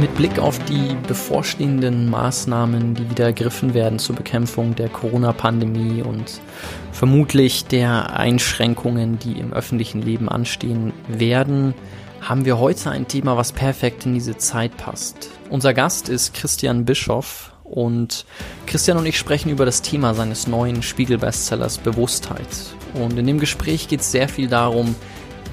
Mit Blick auf die bevorstehenden Maßnahmen, die wieder ergriffen werden zur Bekämpfung der Corona-Pandemie und vermutlich der Einschränkungen, die im öffentlichen Leben anstehen werden, haben wir heute ein Thema, was perfekt in diese Zeit passt. Unser Gast ist Christian Bischoff und Christian und ich sprechen über das Thema seines neuen Spiegel-Bestsellers Bewusstheit. Und in dem Gespräch geht es sehr viel darum,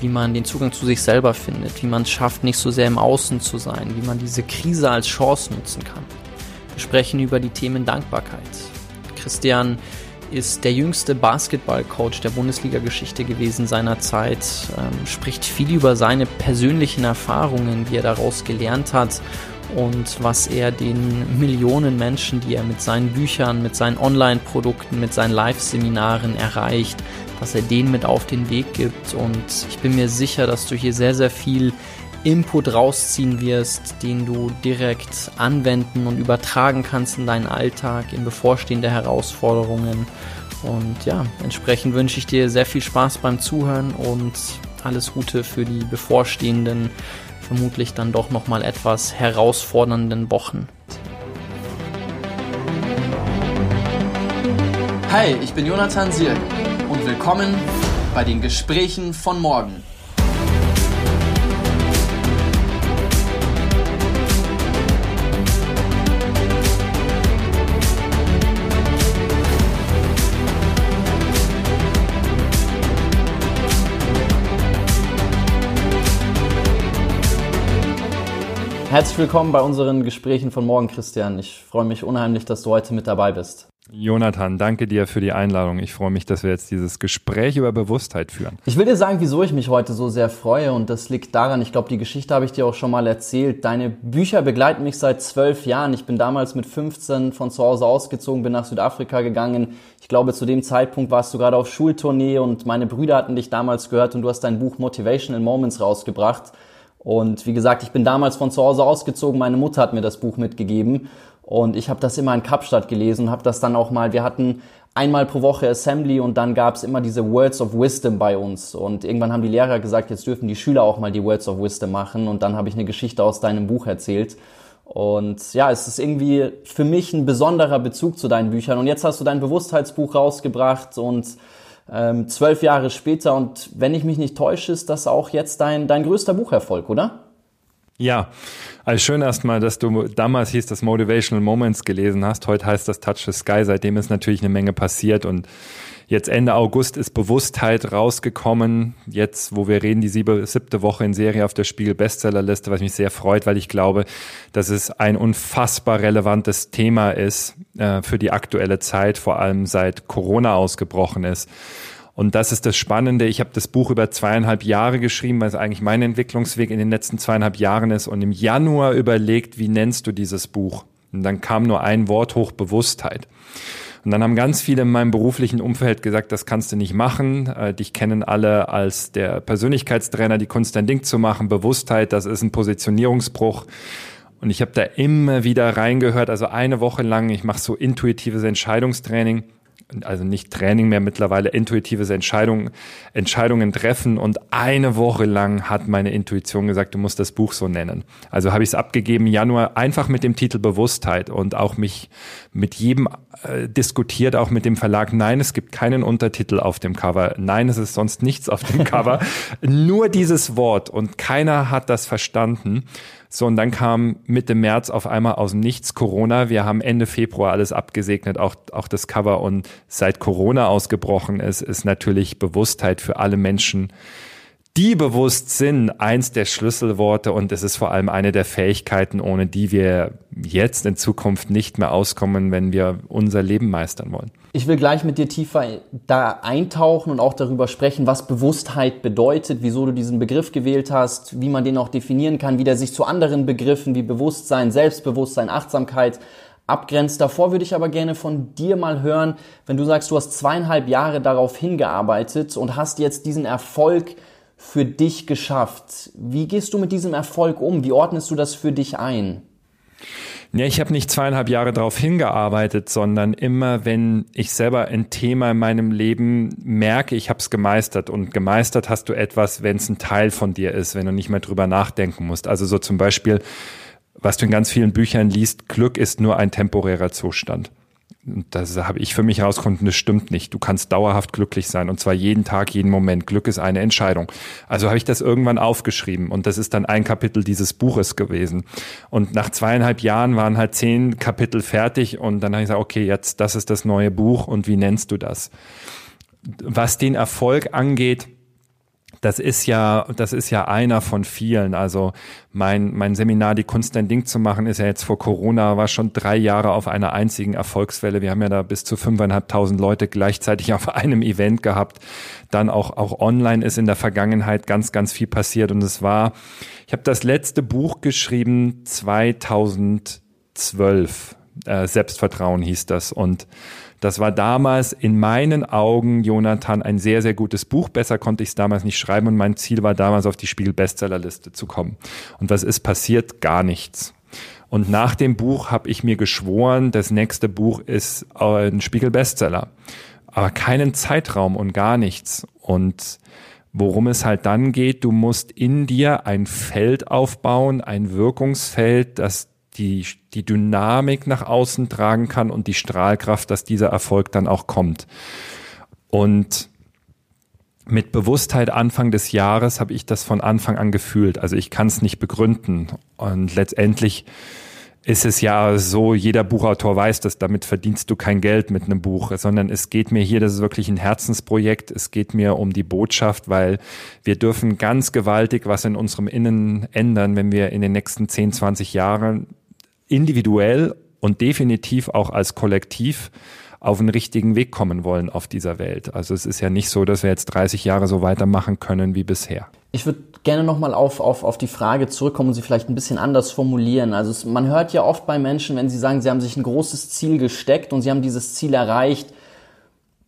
wie man den Zugang zu sich selber findet, wie man es schafft, nicht so sehr im Außen zu sein, wie man diese Krise als Chance nutzen kann. Wir sprechen über die Themen Dankbarkeit. Christian ist der jüngste Basketballcoach der Bundesliga-Geschichte gewesen seiner Zeit, ähm, spricht viel über seine persönlichen Erfahrungen, wie er daraus gelernt hat und was er den Millionen Menschen, die er mit seinen Büchern, mit seinen Online-Produkten, mit seinen Live-Seminaren erreicht, was er denen mit auf den Weg gibt. Und ich bin mir sicher, dass du hier sehr, sehr viel Input rausziehen wirst, den du direkt anwenden und übertragen kannst in deinen Alltag, in bevorstehende Herausforderungen. Und ja, entsprechend wünsche ich dir sehr viel Spaß beim Zuhören und alles Gute für die bevorstehenden, vermutlich dann doch nochmal etwas herausfordernden Wochen. Hi, ich bin Jonathan Sierk willkommen bei den Gesprächen von morgen. Herzlich willkommen bei unseren Gesprächen von morgen, Christian. Ich freue mich unheimlich, dass du heute mit dabei bist. Jonathan, danke dir für die Einladung. Ich freue mich, dass wir jetzt dieses Gespräch über Bewusstheit führen. Ich will dir sagen, wieso ich mich heute so sehr freue und das liegt daran, ich glaube, die Geschichte habe ich dir auch schon mal erzählt. Deine Bücher begleiten mich seit zwölf Jahren. Ich bin damals mit 15 von zu Hause ausgezogen, bin nach Südafrika gegangen. Ich glaube, zu dem Zeitpunkt warst du gerade auf Schultournee und meine Brüder hatten dich damals gehört und du hast dein Buch Motivational Moments rausgebracht. Und wie gesagt, ich bin damals von zu Hause ausgezogen. Meine Mutter hat mir das Buch mitgegeben und ich habe das immer in Kapstadt gelesen habe das dann auch mal, wir hatten einmal pro Woche Assembly und dann gab es immer diese Words of Wisdom bei uns. Und irgendwann haben die Lehrer gesagt, jetzt dürfen die Schüler auch mal die Words of Wisdom machen. Und dann habe ich eine Geschichte aus deinem Buch erzählt. Und ja, es ist irgendwie für mich ein besonderer Bezug zu deinen Büchern. Und jetzt hast du dein Bewusstheitsbuch rausgebracht und ähm, zwölf Jahre später. Und wenn ich mich nicht täusche, ist das auch jetzt dein, dein größter Bucherfolg, oder? Ja, also schön erstmal, dass du damals hieß das Motivational Moments gelesen hast. Heute heißt das Touch the Sky. Seitdem ist natürlich eine Menge passiert und jetzt Ende August ist Bewusstheit rausgekommen. Jetzt, wo wir reden, die siebte Woche in Serie auf der Spiegel Bestsellerliste, was mich sehr freut, weil ich glaube, dass es ein unfassbar relevantes Thema ist äh, für die aktuelle Zeit, vor allem seit Corona ausgebrochen ist. Und das ist das Spannende. Ich habe das Buch über zweieinhalb Jahre geschrieben, weil es eigentlich mein Entwicklungsweg in den letzten zweieinhalb Jahren ist. Und im Januar überlegt, wie nennst du dieses Buch? Und dann kam nur ein Wort hoch, Bewusstheit. Und dann haben ganz viele in meinem beruflichen Umfeld gesagt, das kannst du nicht machen. Äh, dich kennen alle als der Persönlichkeitstrainer, die Kunst dein Ding zu machen. Bewusstheit, das ist ein Positionierungsbruch. Und ich habe da immer wieder reingehört. Also eine Woche lang, ich mache so intuitives Entscheidungstraining also nicht Training mehr mittlerweile, intuitives Entscheidungen, Entscheidungen treffen. Und eine Woche lang hat meine Intuition gesagt, du musst das Buch so nennen. Also habe ich es abgegeben Januar einfach mit dem Titel Bewusstheit und auch mich mit jedem äh, diskutiert, auch mit dem Verlag. Nein, es gibt keinen Untertitel auf dem Cover. Nein, es ist sonst nichts auf dem Cover. Nur dieses Wort und keiner hat das verstanden. So, und dann kam Mitte März auf einmal aus dem Nichts Corona. Wir haben Ende Februar alles abgesegnet, auch, auch das Cover. Und seit Corona ausgebrochen ist, ist natürlich Bewusstheit für alle Menschen, die bewusst sind, eins der Schlüsselworte. Und es ist vor allem eine der Fähigkeiten, ohne die wir jetzt in Zukunft nicht mehr auskommen, wenn wir unser Leben meistern wollen. Ich will gleich mit dir tiefer da eintauchen und auch darüber sprechen, was Bewusstheit bedeutet, wieso du diesen Begriff gewählt hast, wie man den auch definieren kann, wie der sich zu anderen Begriffen wie Bewusstsein, Selbstbewusstsein, Achtsamkeit abgrenzt. Davor würde ich aber gerne von dir mal hören, wenn du sagst, du hast zweieinhalb Jahre darauf hingearbeitet und hast jetzt diesen Erfolg für dich geschafft. Wie gehst du mit diesem Erfolg um? Wie ordnest du das für dich ein? Ja, ich habe nicht zweieinhalb Jahre darauf hingearbeitet, sondern immer, wenn ich selber ein Thema in meinem Leben merke, ich habe es gemeistert. Und gemeistert hast du etwas, wenn es ein Teil von dir ist, wenn du nicht mehr drüber nachdenken musst. Also so zum Beispiel was du in ganz vielen Büchern liest, Glück ist nur ein temporärer Zustand. Und das habe ich für mich herausgefunden, das stimmt nicht. Du kannst dauerhaft glücklich sein und zwar jeden Tag, jeden Moment. Glück ist eine Entscheidung. Also habe ich das irgendwann aufgeschrieben und das ist dann ein Kapitel dieses Buches gewesen. Und nach zweieinhalb Jahren waren halt zehn Kapitel fertig und dann habe ich gesagt, okay, jetzt, das ist das neue Buch und wie nennst du das? Was den Erfolg angeht, das ist ja, das ist ja einer von vielen. Also mein, mein Seminar, die Kunst ein Ding zu machen, ist ja jetzt vor Corona, war schon drei Jahre auf einer einzigen Erfolgswelle. Wir haben ja da bis zu fünfeinhalbtausend Leute gleichzeitig auf einem Event gehabt. Dann auch, auch online ist in der Vergangenheit ganz, ganz viel passiert. Und es war, ich habe das letzte Buch geschrieben 2012. Äh, Selbstvertrauen hieß das. Und das war damals in meinen Augen, Jonathan, ein sehr, sehr gutes Buch. Besser konnte ich es damals nicht schreiben und mein Ziel war damals auf die Spiegel-Bestsellerliste zu kommen. Und was ist passiert? Gar nichts. Und nach dem Buch habe ich mir geschworen, das nächste Buch ist ein Spiegel-Bestseller. Aber keinen Zeitraum und gar nichts. Und worum es halt dann geht, du musst in dir ein Feld aufbauen, ein Wirkungsfeld, das die, die Dynamik nach außen tragen kann und die Strahlkraft, dass dieser Erfolg dann auch kommt. Und mit Bewusstheit Anfang des Jahres habe ich das von Anfang an gefühlt. Also ich kann es nicht begründen. Und letztendlich ist es ja so, jeder Buchautor weiß dass damit verdienst du kein Geld mit einem Buch, sondern es geht mir hier, das ist wirklich ein Herzensprojekt, es geht mir um die Botschaft, weil wir dürfen ganz gewaltig was in unserem Innen ändern, wenn wir in den nächsten 10, 20 Jahren individuell und definitiv auch als Kollektiv auf den richtigen Weg kommen wollen auf dieser Welt. Also es ist ja nicht so, dass wir jetzt 30 Jahre so weitermachen können wie bisher. Ich würde gerne nochmal auf, auf, auf die Frage zurückkommen und sie vielleicht ein bisschen anders formulieren. Also es, man hört ja oft bei Menschen, wenn sie sagen, sie haben sich ein großes Ziel gesteckt und sie haben dieses Ziel erreicht,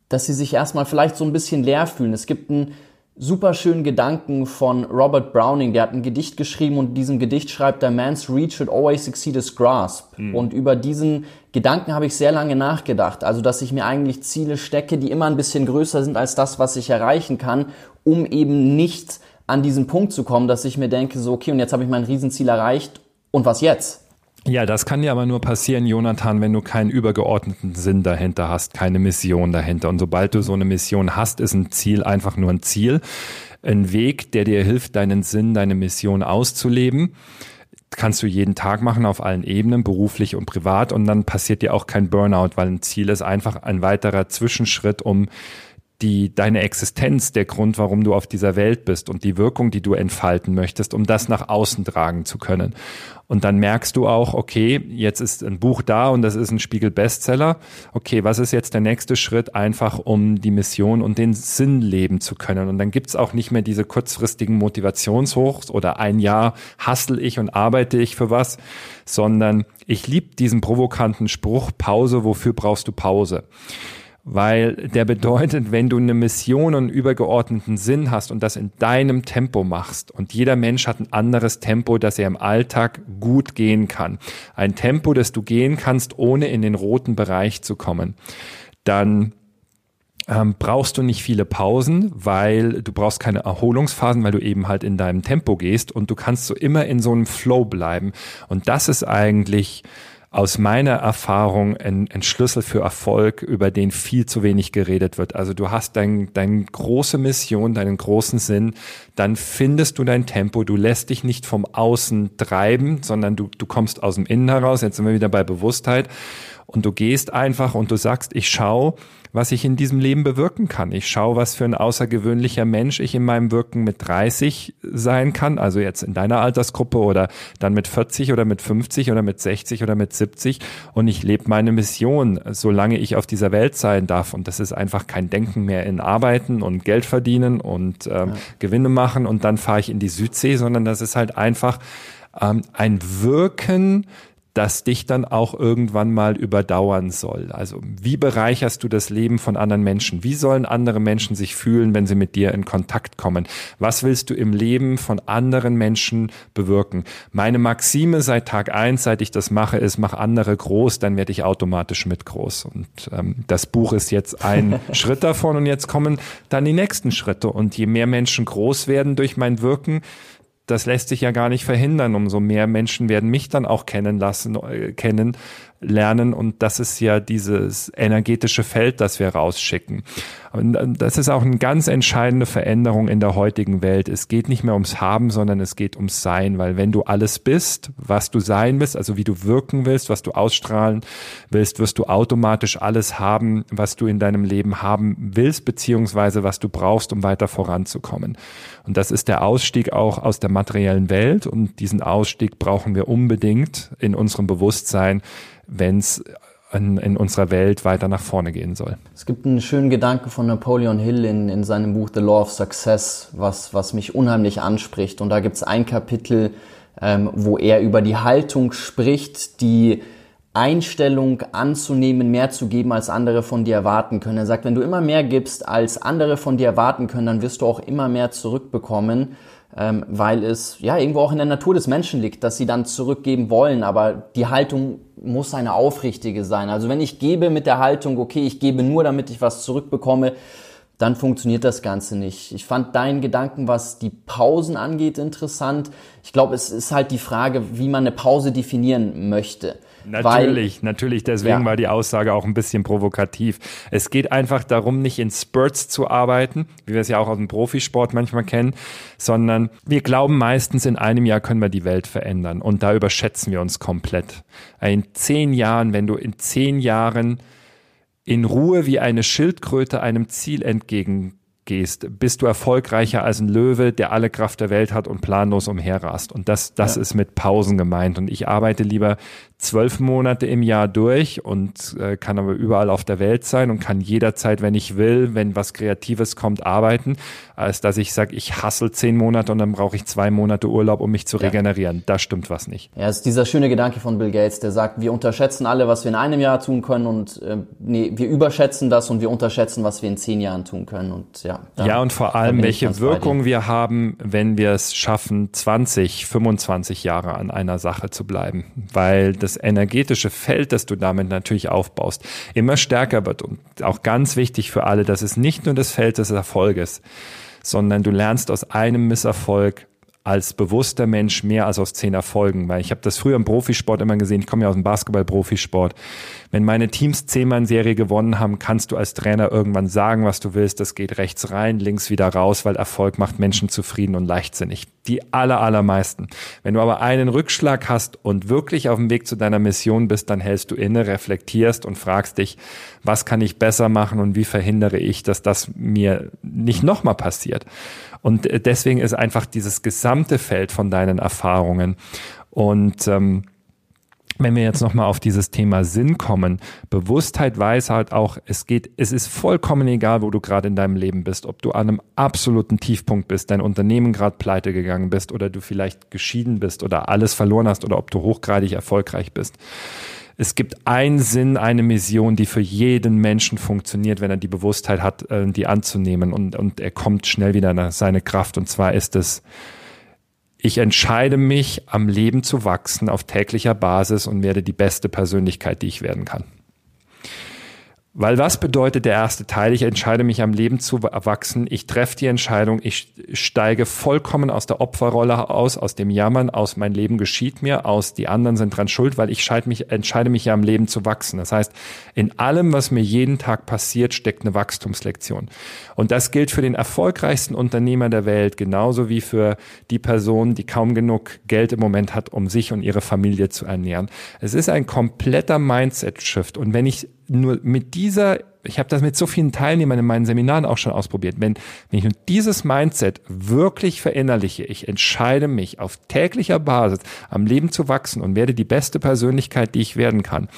dass sie sich erstmal vielleicht so ein bisschen leer fühlen. Es gibt ein super schönen Gedanken von Robert Browning. Der hat ein Gedicht geschrieben und in diesem Gedicht schreibt er, Man's reach should always exceed his grasp. Mhm. Und über diesen Gedanken habe ich sehr lange nachgedacht. Also, dass ich mir eigentlich Ziele stecke, die immer ein bisschen größer sind als das, was ich erreichen kann, um eben nicht an diesen Punkt zu kommen, dass ich mir denke, so, okay, und jetzt habe ich mein Riesenziel erreicht. Und was jetzt? Ja, das kann dir aber nur passieren, Jonathan, wenn du keinen übergeordneten Sinn dahinter hast, keine Mission dahinter. Und sobald du so eine Mission hast, ist ein Ziel einfach nur ein Ziel. Ein Weg, der dir hilft, deinen Sinn, deine Mission auszuleben kannst du jeden Tag machen auf allen Ebenen, beruflich und privat und dann passiert dir auch kein Burnout, weil ein Ziel ist einfach ein weiterer Zwischenschritt, um die, deine Existenz, der Grund, warum du auf dieser Welt bist und die Wirkung, die du entfalten möchtest, um das nach außen tragen zu können. Und dann merkst du auch, okay, jetzt ist ein Buch da und das ist ein Spiegel-Bestseller. Okay, was ist jetzt der nächste Schritt, einfach um die Mission und den Sinn leben zu können? Und dann gibt's auch nicht mehr diese kurzfristigen Motivationshochs oder ein Jahr hassel ich und arbeite ich für was, sondern ich liebe diesen provokanten Spruch, Pause, wofür brauchst du Pause? Weil der bedeutet, wenn du eine Mission und einen übergeordneten Sinn hast und das in deinem Tempo machst und jeder Mensch hat ein anderes Tempo, dass er im Alltag gut gehen kann. Ein Tempo, das du gehen kannst, ohne in den roten Bereich zu kommen. Dann ähm, brauchst du nicht viele Pausen, weil du brauchst keine Erholungsphasen, weil du eben halt in deinem Tempo gehst und du kannst so immer in so einem Flow bleiben. Und das ist eigentlich aus meiner Erfahrung ein, ein Schlüssel für Erfolg, über den viel zu wenig geredet wird. Also du hast dein, deine große Mission, deinen großen Sinn, dann findest du dein Tempo, du lässt dich nicht vom Außen treiben, sondern du, du kommst aus dem Innen heraus, jetzt sind wir wieder bei Bewusstheit und du gehst einfach und du sagst, ich schau, was ich in diesem Leben bewirken kann. Ich schaue, was für ein außergewöhnlicher Mensch ich in meinem Wirken mit 30 sein kann, also jetzt in deiner Altersgruppe oder dann mit 40 oder mit 50 oder mit 60 oder mit 70 und ich lebe meine Mission, solange ich auf dieser Welt sein darf und das ist einfach kein Denken mehr in Arbeiten und Geld verdienen und ähm, ja. Gewinne machen und dann fahre ich in die Südsee, sondern das ist halt einfach ähm, ein Wirken, das dich dann auch irgendwann mal überdauern soll. Also wie bereicherst du das Leben von anderen Menschen? Wie sollen andere Menschen sich fühlen, wenn sie mit dir in Kontakt kommen? Was willst du im Leben von anderen Menschen bewirken? Meine Maxime seit Tag eins, seit ich das mache, ist, mach andere groß, dann werde ich automatisch mit groß. Und ähm, das Buch ist jetzt ein Schritt davon und jetzt kommen dann die nächsten Schritte. Und je mehr Menschen groß werden durch mein Wirken, das lässt sich ja gar nicht verhindern. Umso mehr Menschen werden mich dann auch kennen lassen, äh, kennen lernen und das ist ja dieses energetische Feld, das wir rausschicken. Und äh, das ist auch eine ganz entscheidende Veränderung in der heutigen Welt. Es geht nicht mehr ums Haben, sondern es geht ums Sein, weil wenn du alles bist, was du sein willst, also wie du wirken willst, was du ausstrahlen willst, wirst du automatisch alles haben, was du in deinem Leben haben willst, beziehungsweise was du brauchst, um weiter voranzukommen. Und das ist der Ausstieg auch aus der materiellen Welt und diesen Ausstieg brauchen wir unbedingt in unserem Bewusstsein, wenn es in, in, unserer Welt weiter nach vorne gehen soll. Es gibt einen schönen Gedanke von Napoleon Hill in, in seinem Buch The Law of Success, was, was mich unheimlich anspricht. Und da gibt es ein Kapitel, ähm, wo er über die Haltung spricht, die Einstellung anzunehmen, mehr zu geben, als andere von dir erwarten können. Er sagt, wenn du immer mehr gibst, als andere von dir erwarten können, dann wirst du auch immer mehr zurückbekommen ähm, weil es ja irgendwo auch in der Natur des Menschen liegt, dass sie dann zurückgeben wollen, aber die Haltung muss eine aufrichtige sein. Also wenn ich gebe mit der Haltung, okay, ich gebe nur, damit ich was zurückbekomme, dann funktioniert das Ganze nicht. Ich fand deinen Gedanken, was die Pausen angeht, interessant. Ich glaube, es ist halt die Frage, wie man eine Pause definieren möchte. Natürlich, Weil, natürlich. Deswegen ja. war die Aussage auch ein bisschen provokativ. Es geht einfach darum, nicht in Spurts zu arbeiten, wie wir es ja auch aus dem Profisport manchmal kennen, sondern wir glauben meistens, in einem Jahr können wir die Welt verändern. Und da überschätzen wir uns komplett. In zehn Jahren, wenn du in zehn Jahren in Ruhe wie eine Schildkröte einem Ziel entgegen gehst, bist du erfolgreicher als ein Löwe, der alle Kraft der Welt hat und planlos umherrast. Und das, das ja. ist mit Pausen gemeint. Und ich arbeite lieber zwölf Monate im Jahr durch und äh, kann aber überall auf der Welt sein und kann jederzeit, wenn ich will, wenn was Kreatives kommt, arbeiten, als dass ich sage, ich hassel zehn Monate und dann brauche ich zwei Monate Urlaub, um mich zu regenerieren. Ja. Da stimmt was nicht. Ja, es ist dieser schöne Gedanke von Bill Gates, der sagt, wir unterschätzen alle, was wir in einem Jahr tun können und äh, nee, wir überschätzen das und wir unterschätzen, was wir in zehn Jahren tun können. Und ja, ja und vor allem, welche Wirkung wir haben, wenn wir es schaffen, 20, 25 Jahre an einer Sache zu bleiben. Weil das das energetische Feld, das du damit natürlich aufbaust, immer stärker wird. Und auch ganz wichtig für alle, das ist nicht nur das Feld des Erfolges, sondern du lernst aus einem Misserfolg als bewusster Mensch mehr als aus zehn Erfolgen, weil ich habe das früher im Profisport immer gesehen, ich komme ja aus dem Basketball-Profisport. Wenn meine Teams zehnmal in Serie gewonnen haben, kannst du als Trainer irgendwann sagen, was du willst, das geht rechts rein, links wieder raus, weil Erfolg macht Menschen zufrieden und leichtsinnig. Die aller, allermeisten. Wenn du aber einen Rückschlag hast und wirklich auf dem Weg zu deiner Mission bist, dann hältst du inne, reflektierst und fragst dich, was kann ich besser machen und wie verhindere ich, dass das mir nicht nochmal passiert. Und äh, deswegen ist einfach dieses gesamte Feld von deinen Erfahrungen. Und ähm, wenn wir jetzt nochmal auf dieses Thema Sinn kommen, Bewusstheit weiß halt auch, es geht, es ist vollkommen egal, wo du gerade in deinem Leben bist, ob du an einem absoluten Tiefpunkt bist, dein Unternehmen gerade pleite gegangen bist oder du vielleicht geschieden bist oder alles verloren hast oder ob du hochgradig erfolgreich bist es gibt einen Sinn, eine Mission, die für jeden Menschen funktioniert, wenn er die Bewusstheit hat, äh, die anzunehmen und, und er kommt schnell wieder nach seine Kraft. Und zwar ist es, ich entscheide mich, am Leben zu wachsen auf täglicher Basis und werde die beste Persönlichkeit, die ich werden kann. Weil was bedeutet der erste Teil? Ich entscheide mich am Leben zu erwachsen. Ich treffe die Entscheidung. Ich steige vollkommen aus der Opferrolle aus, aus dem Jammern, aus mein Leben geschieht mir, aus die anderen sind dran schuld, weil ich mich, entscheide mich ja am Leben zu wachsen. Das heißt, in allem, was mir jeden Tag passiert, steckt eine Wachstumslektion. Und das gilt für den erfolgreichsten Unternehmer der Welt, genauso wie für die Person, die kaum genug Geld im Moment hat, um sich und ihre Familie zu ernähren. Es ist ein kompletter Mindset-Shift. Und wenn ich nur mit dieser, ich habe das mit so vielen Teilnehmern in meinen Seminaren auch schon ausprobiert, wenn, wenn ich dieses Mindset wirklich verinnerliche, ich entscheide mich auf täglicher Basis am Leben zu wachsen und werde die beste Persönlichkeit, die ich werden kann,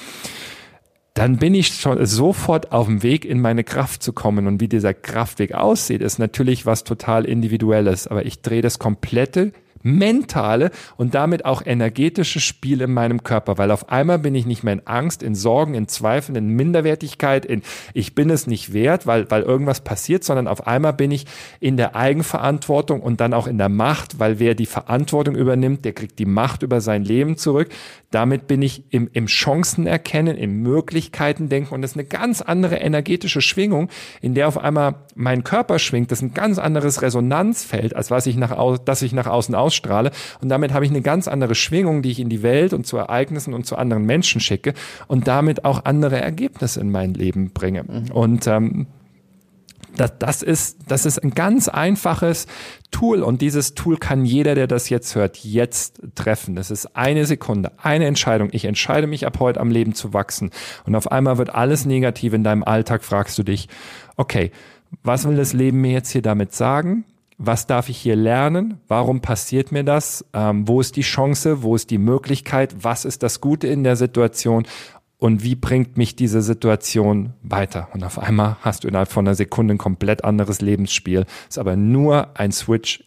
dann bin ich schon sofort auf dem Weg, in meine Kraft zu kommen. Und wie dieser Kraftweg aussieht, ist natürlich was total Individuelles. Aber ich drehe das komplette mentale und damit auch energetische Spiel in meinem Körper, weil auf einmal bin ich nicht mehr in Angst, in Sorgen, in Zweifeln, in Minderwertigkeit, in ich bin es nicht wert, weil, weil irgendwas passiert, sondern auf einmal bin ich in der Eigenverantwortung und dann auch in der Macht, weil wer die Verantwortung übernimmt, der kriegt die Macht über sein Leben zurück. Damit bin ich im, im Chancen erkennen, im Möglichkeiten denken und das ist eine ganz andere energetische Schwingung, in der auf einmal mein Körper schwingt. Das ist ein ganz anderes Resonanzfeld, als was ich nach, das ich nach außen aus ausstrahle. Und damit habe ich eine ganz andere Schwingung, die ich in die Welt und zu Ereignissen und zu anderen Menschen schicke und damit auch andere Ergebnisse in mein Leben bringe. Mhm. Und ähm, das, das, ist, das ist ein ganz einfaches Tool und dieses Tool kann jeder, der das jetzt hört, jetzt treffen. Das ist eine Sekunde, eine Entscheidung. Ich entscheide mich ab heute am Leben zu wachsen und auf einmal wird alles negativ in deinem Alltag, fragst du dich, okay, was will das Leben mir jetzt hier damit sagen? Was darf ich hier lernen? Warum passiert mir das? Ähm, wo ist die Chance? Wo ist die Möglichkeit? Was ist das Gute in der Situation? und wie bringt mich diese Situation weiter? Und auf einmal hast du innerhalb von einer Sekunde ein komplett anderes Lebensspiel. Ist aber nur ein Switch